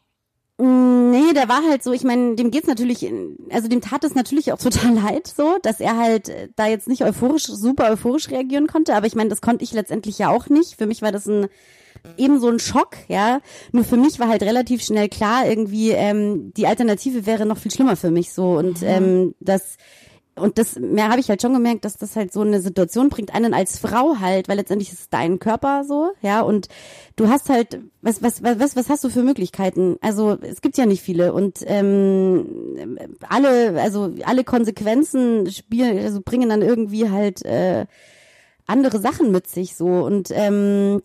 S1: Nee, der war halt so, ich meine, dem geht's natürlich, also dem tat es natürlich auch total leid, so, dass er halt da jetzt nicht euphorisch, super euphorisch reagieren konnte, aber ich meine, das konnte ich letztendlich ja auch nicht. Für mich war das ein eben so ein Schock, ja. Nur für mich war halt relativ schnell klar, irgendwie, ähm, die Alternative wäre noch viel schlimmer für mich so. Und ähm, das und das mehr habe ich halt schon gemerkt, dass das halt so eine Situation bringt einen als Frau halt, weil letztendlich ist es dein Körper so, ja, und du hast halt was was was was, was hast du für Möglichkeiten? Also es gibt ja nicht viele und ähm, alle also alle Konsequenzen spielen also bringen dann irgendwie halt äh, andere Sachen mit sich so und ähm,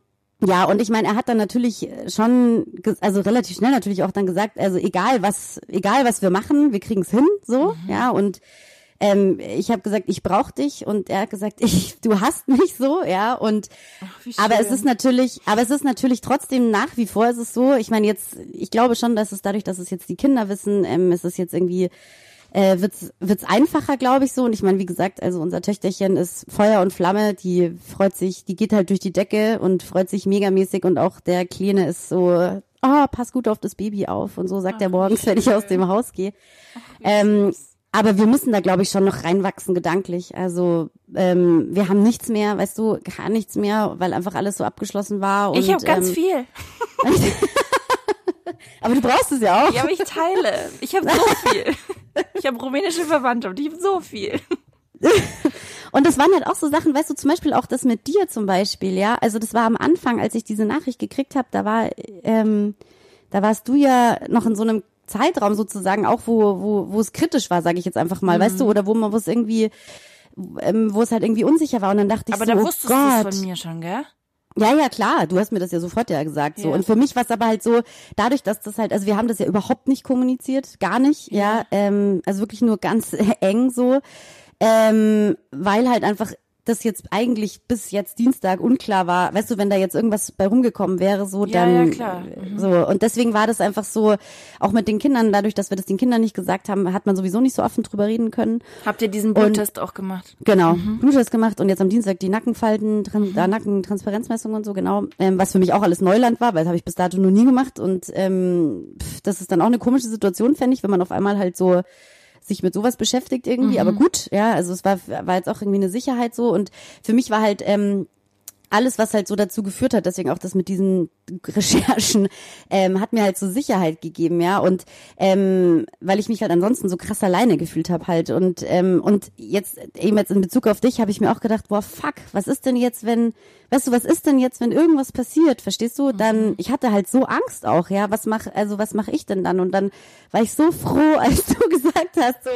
S1: ja, und ich meine, er hat dann natürlich schon, ge- also relativ schnell natürlich auch dann gesagt, also egal was, egal was wir machen, wir kriegen's hin, so, ja, und ähm, ich habe gesagt, ich brauche dich und er hat gesagt, ich, du hast mich so, ja, und
S2: Wie
S1: aber es ist natürlich, aber es ist natürlich trotzdem nach wie vor ist es so. Ich meine jetzt, ich glaube schon, dass es dadurch, dass es jetzt die Kinder wissen, ähm, ist es jetzt irgendwie äh, wird's wird's einfacher, glaube ich so. Und ich meine, wie gesagt, also unser Töchterchen ist Feuer und Flamme. Die freut sich, die geht halt durch die Decke und freut sich megamäßig. Und auch der Kleine ist so, ah, pass gut auf das Baby auf und so sagt er morgens, wenn ich aus dem Haus gehe. Ähm, aber wir müssen da, glaube ich, schon noch reinwachsen gedanklich. Also ähm, wir haben nichts mehr, weißt du, gar nichts mehr, weil einfach alles so abgeschlossen war. Und,
S2: ich habe ganz
S1: ähm,
S2: viel.
S1: Aber du brauchst es ja auch.
S2: Ja, aber ich teile. Ich habe so viel. Habe rumänische Verwandtschaft. Ich habe so viel.
S1: Und das waren halt auch so Sachen, weißt du, zum Beispiel auch das mit dir zum Beispiel, ja. Also das war am Anfang, als ich diese Nachricht gekriegt habe, da war, ähm, da warst du ja noch in so einem Zeitraum sozusagen auch, wo, wo, wo es kritisch war, sage ich jetzt einfach mal, weißt du, oder wo man wo es irgendwie, ähm, wo es halt irgendwie unsicher war. Und dann dachte ich
S2: Aber
S1: so,
S2: da
S1: oh
S2: wusstest du
S1: Gott.
S2: es von mir schon, gell?
S1: Ja, ja, klar. Du hast mir das ja sofort ja gesagt. So.
S2: Ja.
S1: Und für mich war es aber halt so, dadurch, dass das halt, also wir haben das ja überhaupt nicht kommuniziert, gar nicht, ja. Ähm, also wirklich nur ganz eng so. Ähm, weil halt einfach das jetzt eigentlich bis jetzt Dienstag unklar war, weißt du, wenn da jetzt irgendwas bei rumgekommen wäre, so
S2: Ja,
S1: dann
S2: ja, klar. Mhm.
S1: so und deswegen war das einfach so, auch mit den Kindern, dadurch, dass wir das den Kindern nicht gesagt haben, hat man sowieso nicht so offen drüber reden können.
S2: Habt ihr diesen Bluttest auch gemacht?
S1: Genau, Bluttest gemacht und jetzt am Dienstag die Nackenfalten, Tran da Nackentransparenzmessung und so, genau. Ähm, was für mich auch alles Neuland war, weil das habe ich bis dato noch nie gemacht. Und ähm, pff, das ist dann auch eine komische Situation, fände ich, wenn man auf einmal halt so sich mit sowas beschäftigt irgendwie. Aber gut, ja, also es war, war jetzt auch irgendwie eine Sicherheit so. Und für mich war halt ähm, alles, was halt so dazu geführt hat, deswegen auch das mit diesen Recherchen, ähm, hat mir halt so Sicherheit gegeben, ja. Und ähm, weil ich mich halt ansonsten so krass alleine gefühlt habe halt. Und ähm, und jetzt eben jetzt in Bezug auf dich habe ich mir auch gedacht, boah, fuck, was ist denn jetzt, wenn, weißt du, was ist denn jetzt, wenn irgendwas passiert, verstehst du? Dann, ich hatte halt so Angst auch, ja. Was mach, also was mache ich denn dann? Und dann war ich so froh, als du gesagt hast, so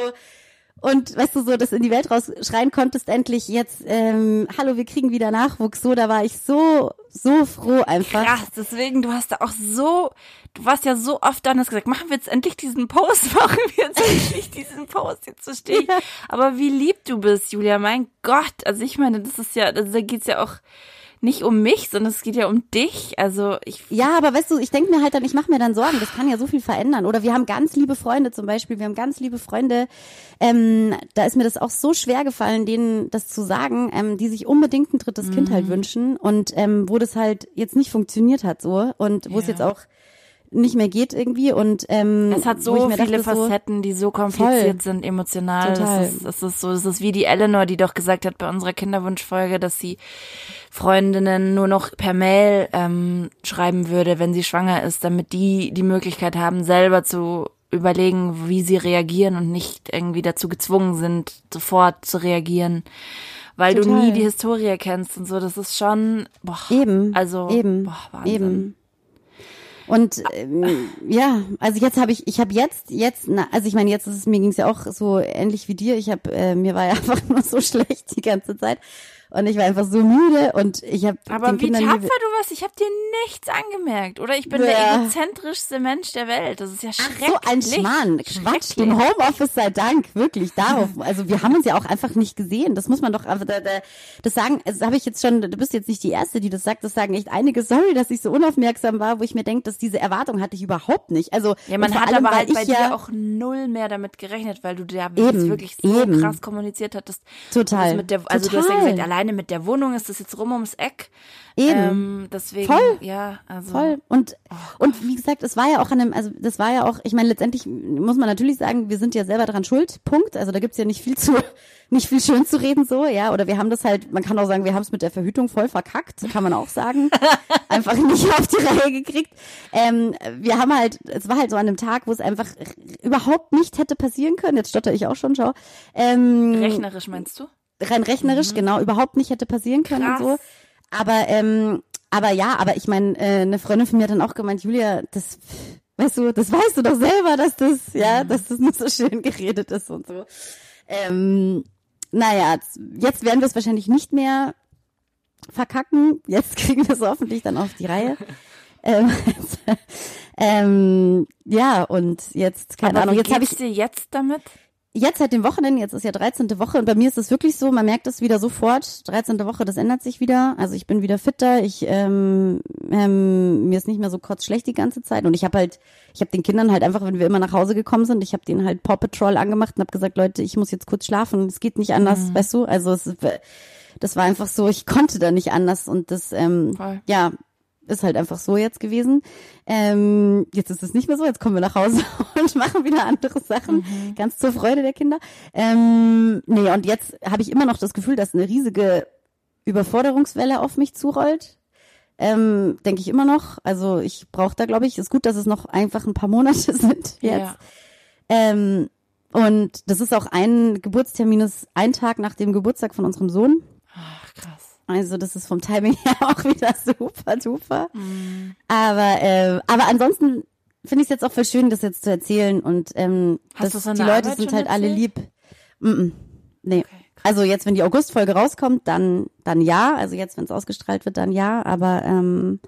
S1: und weißt du so, das in die Welt rausschreien konntest, endlich jetzt, ähm, hallo, wir kriegen wieder Nachwuchs, so, da war ich so, so froh einfach.
S2: Krass, deswegen, du hast da auch so, du warst ja so oft da und hast gesagt, machen wir jetzt endlich diesen Post, machen wir jetzt endlich diesen Post, jetzt verstehe ich.
S1: Ja.
S2: Aber wie lieb du bist, Julia, mein Gott. Also ich meine, das ist ja, also da geht's ja auch nicht um mich, sondern es geht ja um dich. Also ich,
S1: Ja, aber weißt du, ich denke mir halt dann, ich mache mir dann Sorgen, das kann ja so viel verändern. Oder wir haben ganz liebe Freunde zum Beispiel, wir haben ganz liebe Freunde, ähm, da ist mir das auch so schwer gefallen, denen das zu sagen, ähm, die sich unbedingt ein drittes Kind
S2: Mhm.
S1: halt wünschen und ähm, wo das halt jetzt nicht funktioniert hat so und wo es
S2: Ja.
S1: jetzt auch nicht mehr geht irgendwie und ähm,
S2: es hat so viele
S1: dachte,
S2: Facetten, die so kompliziert
S1: Voll.
S2: sind, emotional.
S1: Total.
S2: Das ist, das ist so, das ist wie die Eleanor, die doch gesagt hat bei unserer Kinderwunschfolge, dass sie Freundinnen nur noch per Mail ähm, schreiben würde, wenn sie schwanger ist, damit die die Möglichkeit haben, selber zu überlegen, wie sie reagieren und nicht irgendwie dazu gezwungen sind, sofort zu reagieren, weil
S1: Total.
S2: du nie die Historie kennst und so. Das ist schon, boah,
S1: Eben.
S2: also,
S1: eben.
S2: boah, Wahnsinn.
S1: Eben. Und ähm, ja, also jetzt habe ich, ich habe jetzt, jetzt, na, also ich meine, jetzt ist es mir ging's ja auch so ähnlich wie dir. Ich habe, äh, mir war ja einfach nur so schlecht die ganze Zeit und ich war einfach so müde und ich habe
S2: Aber wie
S1: Kindern
S2: tapfer du warst, ich habe dir nichts angemerkt. Oder ich bin der
S1: Ja.
S2: egozentrischste Mensch der Welt. Das ist ja schrecklich.
S1: so ein Schmarrn. Quatsch, dem Homeoffice sei Dank, wirklich darauf. Also wir haben uns ja auch einfach nicht gesehen. Das muss man doch, also da, da, das sagen, also das habe ich jetzt schon, du bist jetzt nicht die Erste, die das sagt, das sagen echt einige, sorry, dass ich so unaufmerksam war, wo ich mir denke, dass diese Erwartung hatte ich überhaupt nicht. Also
S2: Ja, man hat
S1: allem,
S2: aber halt bei
S1: ich ja,
S2: dir auch null mehr damit gerechnet, weil du da
S1: Eben,
S2: wirklich so
S1: eben.
S2: krass kommuniziert hattest.
S1: Total,
S2: der, also du hast ja
S1: total.
S2: gesagt, alleine mit der Wohnung ist das jetzt rum ums Eck.
S1: Eben.
S2: Ähm, deswegen,
S1: Voll.
S2: ja, also.
S1: Voll. Und, und wie gesagt, es war ja auch an einem, also das war ja auch, ich meine, letztendlich muss man natürlich sagen, wir sind ja selber dran schuld, Punkt. Also da gibt's ja nicht viel zu, nicht viel schön zu reden so, ja. Oder wir haben das halt, man kann auch sagen, wir haben es mit der Verhütung voll verkackt, kann man auch sagen. einfach nicht auf die Reihe gekriegt. Ähm, wir haben halt, es war halt so an einem Tag, wo es einfach überhaupt nicht hätte passieren können. Jetzt stotter ich auch schon, schau. Ähm,
S2: Rechnerisch meinst du?
S1: Rein rechnerisch, genau, überhaupt nicht hätte passieren können
S2: Krass.
S1: und so. Aber, ähm, aber ja, aber ich meine, äh, eine Freundin von mir hat dann auch gemeint, Julia, das, weißt du, das weißt du doch selber, dass das, ja, dass das nicht so schön geredet ist und so. Ähm, naja, jetzt werden wir es wahrscheinlich nicht mehr verkacken. Jetzt kriegen wir es hoffentlich dann auf die Reihe. ähm, ähm, ja, und jetzt, keine
S2: Aber
S1: Ahnung, jetzt habe ich
S2: dir jetzt damit?
S1: Jetzt seit dem Wochenende, jetzt ist ja 13. Woche und bei mir ist es wirklich so, man merkt es wieder sofort, 13. Woche, das ändert sich wieder, also ich bin wieder fitter, ich ähm, ähm, mir ist nicht mehr so kurz schlecht die ganze Zeit und ich habe halt, ich habe den Kindern halt einfach, wenn wir immer nach Hause gekommen sind, ich habe denen halt Paw Patrol angemacht und habe gesagt, Leute, ich muss jetzt kurz schlafen, es geht nicht anders,
S2: Mhm.
S1: weißt du, also es, das war einfach so, ich konnte da nicht anders und das, ähm,
S2: Voll.
S1: ja, ist halt einfach so jetzt gewesen. Ähm, jetzt ist es nicht mehr so, jetzt kommen wir nach Hause und machen wieder andere Sachen,
S2: Mhm.
S1: ganz zur Freude der Kinder. Ähm, nee, und jetzt habe ich immer noch das Gefühl, dass eine riesige Überforderungswelle auf mich zurollt. Ähm, Denke ich immer noch. Also ich brauche da, glaube ich, ist gut, dass es noch einfach ein paar Monate sind jetzt.
S2: Ja.
S1: Ähm, und das ist auch ein Geburtstermin, ist ein Tag nach dem Geburtstag von unserem Sohn.
S2: Ach, krass.
S1: Also das ist vom Timing her auch wieder super duper. Aber äh, aber ansonsten finde ich es jetzt auch voll schön, das jetzt zu erzählen und ähm,
S2: Hast in
S1: die Leute
S2: Arbeit
S1: sind halt alle
S2: erzählt?
S1: lieb. Mm -mm. Nee.
S2: Okay,
S1: also jetzt, wenn die August-Folge rauskommt, dann dann ja. Also jetzt, wenn es ausgestrahlt wird, dann ja. Aber ähm,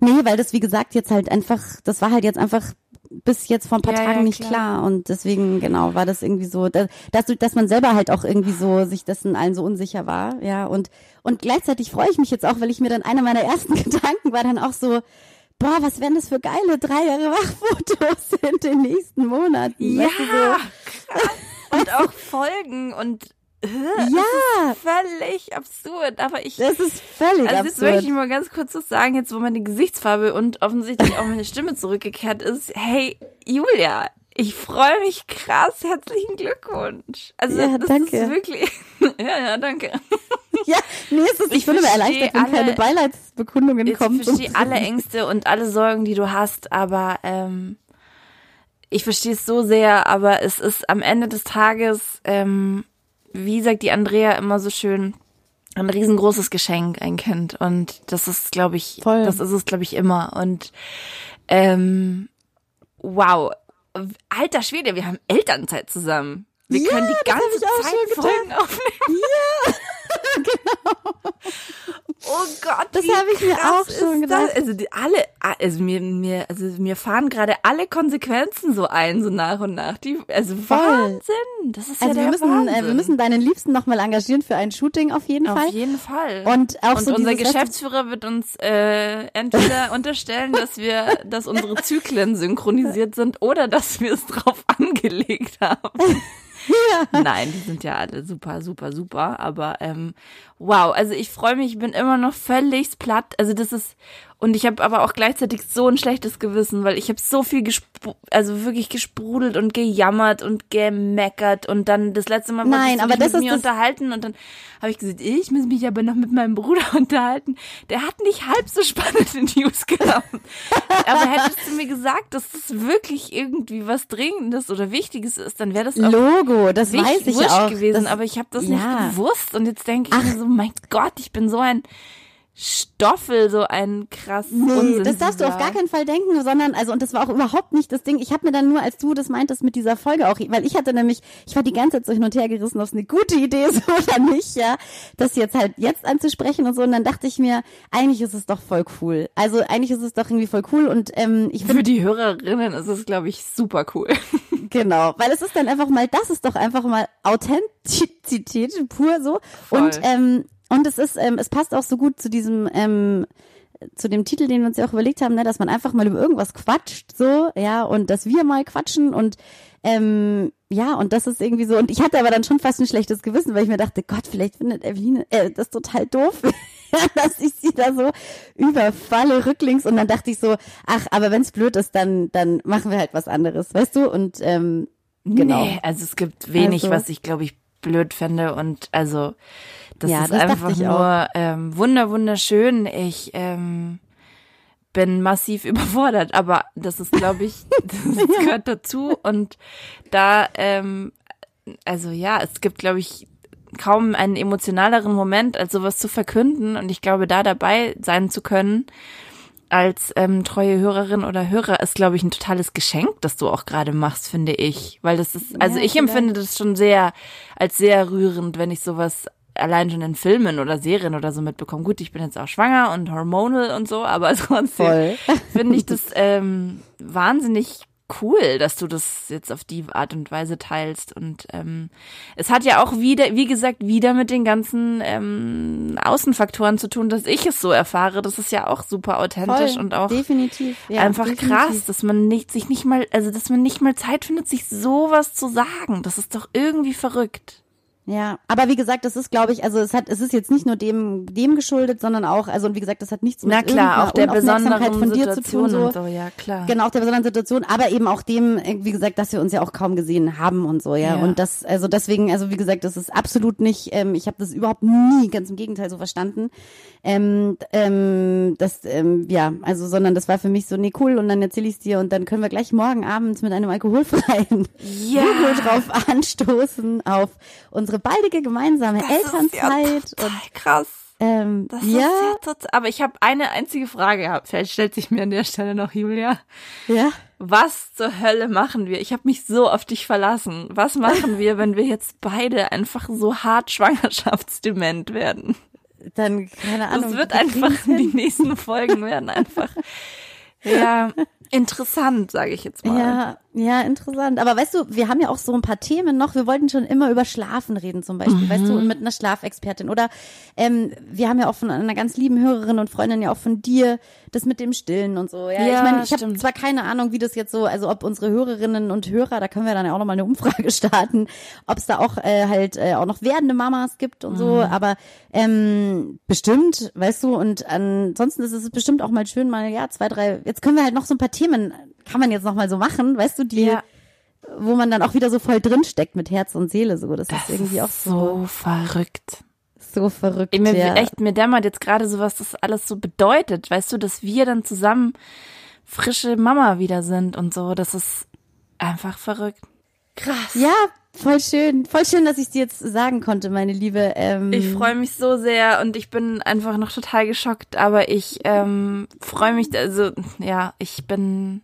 S1: nee, weil das wie gesagt jetzt halt einfach, das war halt jetzt einfach bis jetzt vor ein paar
S2: Ja,
S1: Tagen
S2: ja,
S1: nicht
S2: klar.
S1: klar und deswegen genau war das irgendwie so, dass, dass, man selber halt auch irgendwie so sich dessen allen so unsicher war, ja und und gleichzeitig freue ich mich jetzt auch, weil ich mir dann einer meiner ersten Gedanken war dann auch so, boah, was wären das für geile drei Jahre Wachfotos in den nächsten Monaten,
S2: Ja,
S1: weißt du, so.
S2: Und auch Folgen und
S1: ja,
S2: völlig absurd. Aber ich,
S1: das ist völlig
S2: also jetzt möchte ich
S1: absurd.
S2: mal ganz kurz was sagen, jetzt wo meine Gesichtsfarbe und offensichtlich auch meine Stimme zurückgekehrt ist. Hey, Julia, ich freue mich krass. Herzlichen Glückwunsch. Also
S1: Ja,
S2: das
S1: danke.
S2: ist wirklich, ja, ja, danke.
S1: Ja, nee, es ist, ich,
S2: Ich
S1: bin immer erleichtert, wenn keine
S2: alle-
S1: Beileidsbekundungen
S2: Ich
S1: kommen.
S2: verstehe alle Ängste und alle Sorgen, die du hast, aber ähm, ich verstehe es so sehr, aber es ist am Ende des Tages, ähm, wie sagt die Andrea immer so schön, ein riesengroßes Geschenk, ein Kind. Und das ist, glaube ich,
S1: Voll.
S2: das ist es, glaube ich, immer. Und ähm, wow. Alter Schwede, wir haben Elternzeit zusammen. Wir
S1: Ja,
S2: können die ganze Zeit. Folgen aufnehmen. Oh Gott,
S1: Das
S2: wie
S1: hab ich mir auch schon
S2: das?
S1: gedacht.
S2: Also die, alle, also mir, mir, also mir fahren gerade alle Konsequenzen so ein, so nach und nach. Die, also
S1: Voll.
S2: Wahnsinn. Das ist
S1: Also
S2: ja
S1: wir
S2: der
S1: müssen,
S2: Wahnsinn.
S1: äh, wir müssen deinen Liebsten nochmal engagieren für ein Shooting auf jeden
S2: auf
S1: Fall.
S2: jeden Fall.
S1: Und auch
S2: und
S1: so
S2: unser Geschäftsführer wird uns äh, entweder unterstellen, dass wir, dass unsere Zyklen synchronisiert sind oder dass wir es drauf angelegt haben. Ja. Nein, die sind ja alle super, super, super. Aber ähm, wow, also ich freue mich, ich bin immer noch völlig platt. Also das ist und ich habe aber auch gleichzeitig so ein schlechtes Gewissen, weil ich habe so viel also wirklich gesprudelt und gejammert und gemeckert und dann das letzte Mal
S1: Nein, ich aber
S2: das
S1: mit
S2: mir unterhalten und dann habe ich gesagt, ich muss mich aber noch mit meinem Bruder unterhalten. Der hat nicht halb so spannende News gehabt. aber hättest du mir gesagt, dass das wirklich irgendwie was Dringendes oder Wichtiges ist, dann wäre das auch
S1: Logo, das weiß ich auch
S2: gewesen. Das, aber ich habe das ja. nicht gewusst und jetzt denke ich mir so, mein Gott, ich bin so ein Stoffel so einen krassen nee, Unsinn
S1: das darfst du auf gar keinen Fall denken, sondern also und das war auch überhaupt nicht das Ding. Ich habe mir dann nur, als du das meintest mit dieser Folge auch, weil ich hatte nämlich, ich war die ganze Zeit so hin und her gerissen, ob es eine gute Idee ist oder nicht, ja, das jetzt halt jetzt anzusprechen und so. Und dann dachte ich mir, eigentlich ist es doch voll cool. Also eigentlich ist es doch irgendwie voll cool und ähm, ich
S2: für die Hörerinnen ist es glaube ich super cool.
S1: genau, weil es ist dann einfach mal, das ist doch einfach mal Authentizität pur so voll. und ähm, und es ist, ähm, es passt auch so gut zu diesem, ähm, zu dem Titel, den wir uns ja auch überlegt haben, ne, dass man einfach mal über irgendwas quatscht, so, ja, und dass wir mal quatschen und ähm, ja, und das ist irgendwie so, und ich hatte aber dann schon fast ein schlechtes Gewissen, weil ich mir dachte, Gott, vielleicht findet Eveline äh, das total doof, dass ich sie da so überfalle rücklings und dann dachte ich so, ach, aber wenn's blöd ist, dann, dann machen wir halt was anderes, weißt du? Und ähm, genau. Nee,
S2: also es gibt wenig, also, was ich, glaube ich, blöd fände und also das ja, ist das einfach nur ähm, wunder wunderschön. Ich ähm, bin massiv überfordert, aber das ist, glaube ich, das gehört dazu. Und da, ähm, also ja, es gibt, glaube ich, kaum einen emotionaleren Moment, als sowas zu verkünden. Und ich glaube, da dabei sein zu können, als ähm, treue Hörerin oder Hörer ist, glaube ich, ein totales Geschenk, das du auch gerade machst, finde ich. Weil das ist, also ja, ich empfinde das schon sehr als sehr rührend, wenn ich sowas allein schon in Filmen oder Serien oder so mitbekommen. Gut, ich bin jetzt auch schwanger und hormonal und so, aber trotzdem finde ich das ähm, wahnsinnig cool, dass du das jetzt auf die Art und Weise teilst. Und ähm, es hat ja auch wieder, wie gesagt, wieder mit den ganzen ähm, Außenfaktoren zu tun, dass ich es so erfahre. Das ist ja auch super authentisch
S1: Voll,
S2: und auch
S1: definitiv,
S2: ja, einfach definitiv. krass, dass man nicht sich nicht mal, also dass man nicht mal Zeit findet, sich sowas zu sagen. Das ist doch irgendwie verrückt.
S1: Ja, aber wie gesagt, das ist, glaube ich, also es hat, es ist jetzt nicht nur dem, dem geschuldet, sondern auch, also und wie gesagt, das hat nichts
S2: mit Na klar, auch der besonderen von dir zu tun. So. so. ja klar.
S1: Genau, auch der besonderen Situation, aber eben auch dem, wie gesagt, dass wir uns ja auch kaum gesehen haben und so, ja. ja. Und das, also deswegen, also wie gesagt, das ist absolut nicht, ähm, ich habe das überhaupt nie, ganz im Gegenteil so verstanden. Ähm, ähm, das, ähm, ja, also, sondern das war für mich so, nee, cool, und dann erzähle ich dir und dann können wir gleich morgen abends mit einem alkoholfreien
S2: ja.
S1: drauf anstoßen auf unsere baldige gemeinsame
S2: das
S1: Elternzeit.
S2: Ist ja und, krass.
S1: Ähm,
S2: das
S1: ja.
S2: ist ja total, aber ich habe eine einzige Frage gehabt. Vielleicht stellt sich mir an der Stelle noch Julia.
S1: Ja.
S2: Was zur Hölle machen wir? Ich habe mich so auf dich verlassen. Was machen wir, wenn wir jetzt beide einfach so hart schwangerschaftsdement werden?
S1: dann keine Ahnung.
S2: Es wird einfach, die nächsten Folgen werden einfach, ja, interessant, sage ich jetzt mal.
S1: Ja, ja, interessant. Aber weißt du, wir haben ja auch so ein paar Themen noch. Wir wollten schon immer über Schlafen reden zum Beispiel, mhm. weißt du, und mit einer Schlafexpertin. Oder ähm, wir haben ja auch von einer ganz lieben Hörerin und Freundin ja auch von dir das mit dem Stillen und so. Ja, ja ich meine, ich habe zwar keine Ahnung, wie das jetzt so, also ob unsere Hörerinnen und Hörer, da können wir dann ja auch nochmal eine Umfrage starten, ob es da auch äh, halt äh, auch noch werdende Mamas gibt und mhm. so. Aber ähm, bestimmt, weißt du, und ansonsten ist es bestimmt auch mal schön, mal ja zwei, drei. Jetzt können wir halt noch so ein paar Themen kann man jetzt noch mal so machen, weißt du, die, ja. wo man dann auch wieder so voll drin steckt mit Herz und Seele, so. Das, das ist irgendwie auch so.
S2: So verrückt.
S1: So verrückt.
S2: Ey, mir, ja. Echt, mir dämmert jetzt gerade so, was das alles so bedeutet. Weißt du, dass wir dann zusammen frische Mama wieder sind und so. Das ist einfach verrückt.
S1: Krass. Ja, voll schön. Voll schön, dass ich dir jetzt sagen konnte, meine Liebe. Ähm,
S2: ich freue mich so sehr und ich bin einfach noch total geschockt, aber ich ähm, freue mich, also ja, ich bin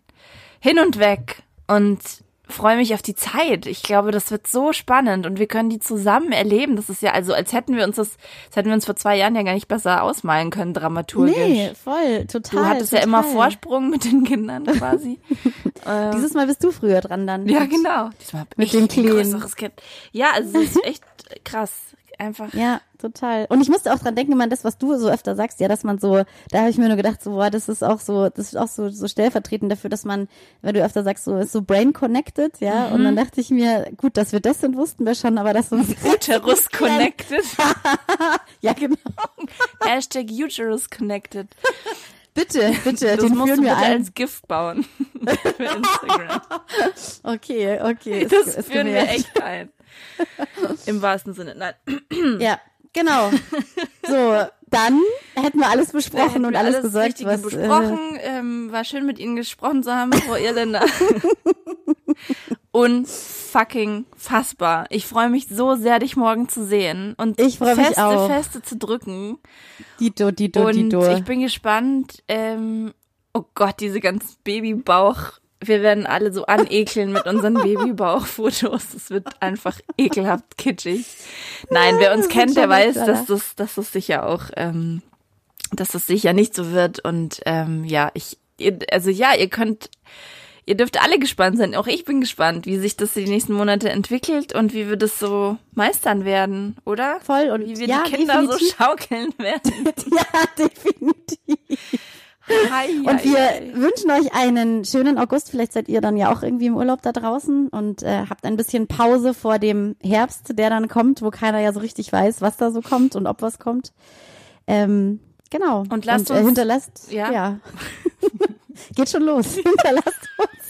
S2: hin und weg und freue mich auf die Zeit. Ich glaube, das wird so spannend und wir können die zusammen erleben. Das ist ja also, als hätten wir uns das, als hätten wir uns vor zwei Jahren ja gar nicht besser ausmalen können, dramaturgisch.
S1: Nee, voll, total.
S2: Du hattest
S1: total.
S2: ja immer Vorsprung mit den Kindern quasi.
S1: ähm, Dieses Mal bist du früher dran dann.
S2: Ja, genau.
S1: Diesmal mit dem Kleinen.
S2: Kind. Ja, also es ist echt krass, einfach.
S1: Ja, total. Und ich musste auch dran denken, man das, was du so öfter sagst, ja, dass man so, da habe ich mir nur gedacht, so, boah, das ist auch so, das ist auch so, so stellvertretend dafür, dass man, wenn du öfter sagst, so ist so brain connected, ja. Mhm. Und dann dachte ich mir, gut, dass wir das sind, wussten wir schon, aber dass uns
S2: Uterus connected.
S1: ja, genau.
S2: Hashtag Uterus connected.
S1: Bitte, bitte,
S2: das
S1: den
S2: musst
S1: führen
S2: du
S1: wir
S2: bitte
S1: ein.
S2: als Gift bauen für Instagram.
S1: Okay, okay.
S2: Das
S1: ist
S2: führen wir echt ein. Im wahrsten Sinne. Nein.
S1: Ja, genau. So, dann hätten wir alles besprochen
S2: hätten
S1: und
S2: wir
S1: alles, gesagt, was. Äh,
S2: besprochen. ähm, war schön mit Ihnen gesprochen zu haben, Frau Irländer. Unfucking fassbar. Ich freue mich so sehr, dich morgen zu sehen und
S1: Ich freu mich
S2: feste,
S1: auch.
S2: feste zu drücken.
S1: Dito, Dito,
S2: und
S1: Dito.
S2: ich bin gespannt. Ähm, oh Gott, diese ganzen Babybauch. Wir werden alle so anekeln mit unseren Babybauchfotos. Es wird einfach ekelhaft kitschig. Nein, wer uns kennt, der weiß, dass das, dass das sicher auch, ähm, dass das sicher nicht so wird. Und ähm, ja, ich, ihr, also ja, ihr könnt, ihr dürft alle gespannt sein. Auch ich bin gespannt, wie sich das die nächsten Monate entwickelt und wie wir das so meistern werden, oder?
S1: Voll und
S2: Wie wir
S1: ja,
S2: die Kinder
S1: definitiv.
S2: so schaukeln werden.
S1: ja, definitiv.
S2: Hi,
S1: Und wir wünschen euch einen schönen August. Vielleicht seid ihr dann ja auch irgendwie im Urlaub da draußen und äh, habt ein bisschen Pause vor dem Herbst, der dann kommt, wo keiner ja so richtig weiß, was da so kommt und ob was kommt. Ähm, genau.
S2: Und lasst
S1: äh,
S2: uns-
S1: hinterlasst.
S2: ja.
S1: ja. Geht schon los. Hinterlasst uns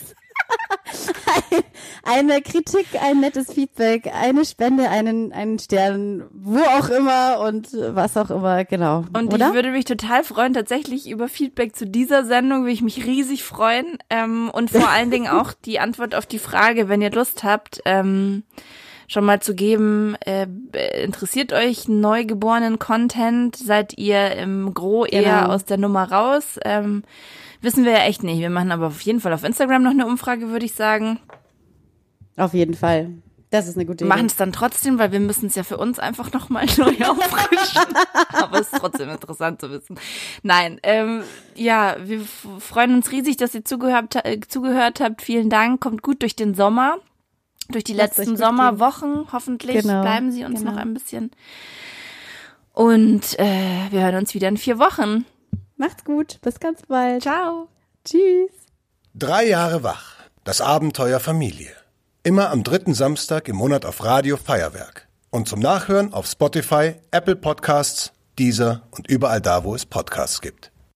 S1: eine Kritik, ein nettes Feedback, eine Spende, einen, einen Stern, wo auch immer und was auch immer, genau.
S2: Und
S1: Oder?
S2: ich würde mich total freuen, tatsächlich über Feedback zu dieser Sendung, würde ich mich riesig freuen. Ähm, und vor allen Dingen auch die Antwort auf die Frage, wenn ihr Lust habt, ähm, schon mal zu geben, äh, interessiert euch neugeborenen Content? Seid ihr im Gro eher
S1: Genau.
S2: aus der Nummer raus? Ähm, wissen wir ja echt nicht. Wir machen aber auf jeden Fall auf Instagram noch eine Umfrage, würde ich sagen.
S1: Auf jeden Fall. Das ist eine gute
S2: Wir machen
S1: Idee.
S2: es dann trotzdem, weil wir müssen es ja für uns einfach nochmal neu auffrischen. Aber es ist trotzdem interessant zu wissen. Nein, ähm, ja, wir freuen uns riesig, dass ihr zugehört, äh, zugehört habt. Vielen Dank. Kommt gut durch den Sommer, durch die
S1: Lasst
S2: letzten Sommerwochen. Hoffentlich
S1: Genau,
S2: bleiben sie uns
S1: genau.
S2: noch ein bisschen. Und äh, wir hören uns wieder in vier Wochen.
S1: Macht's gut. Bis ganz bald.
S2: Ciao.
S1: Tschüss.
S3: Drei Jahre wach. Das Abenteuer Familie. Immer am dritten Samstag im Monat auf Radio Feuerwerk. Und zum Nachhören auf Spotify, Apple Podcasts, Deezer und überall da, wo es Podcasts gibt.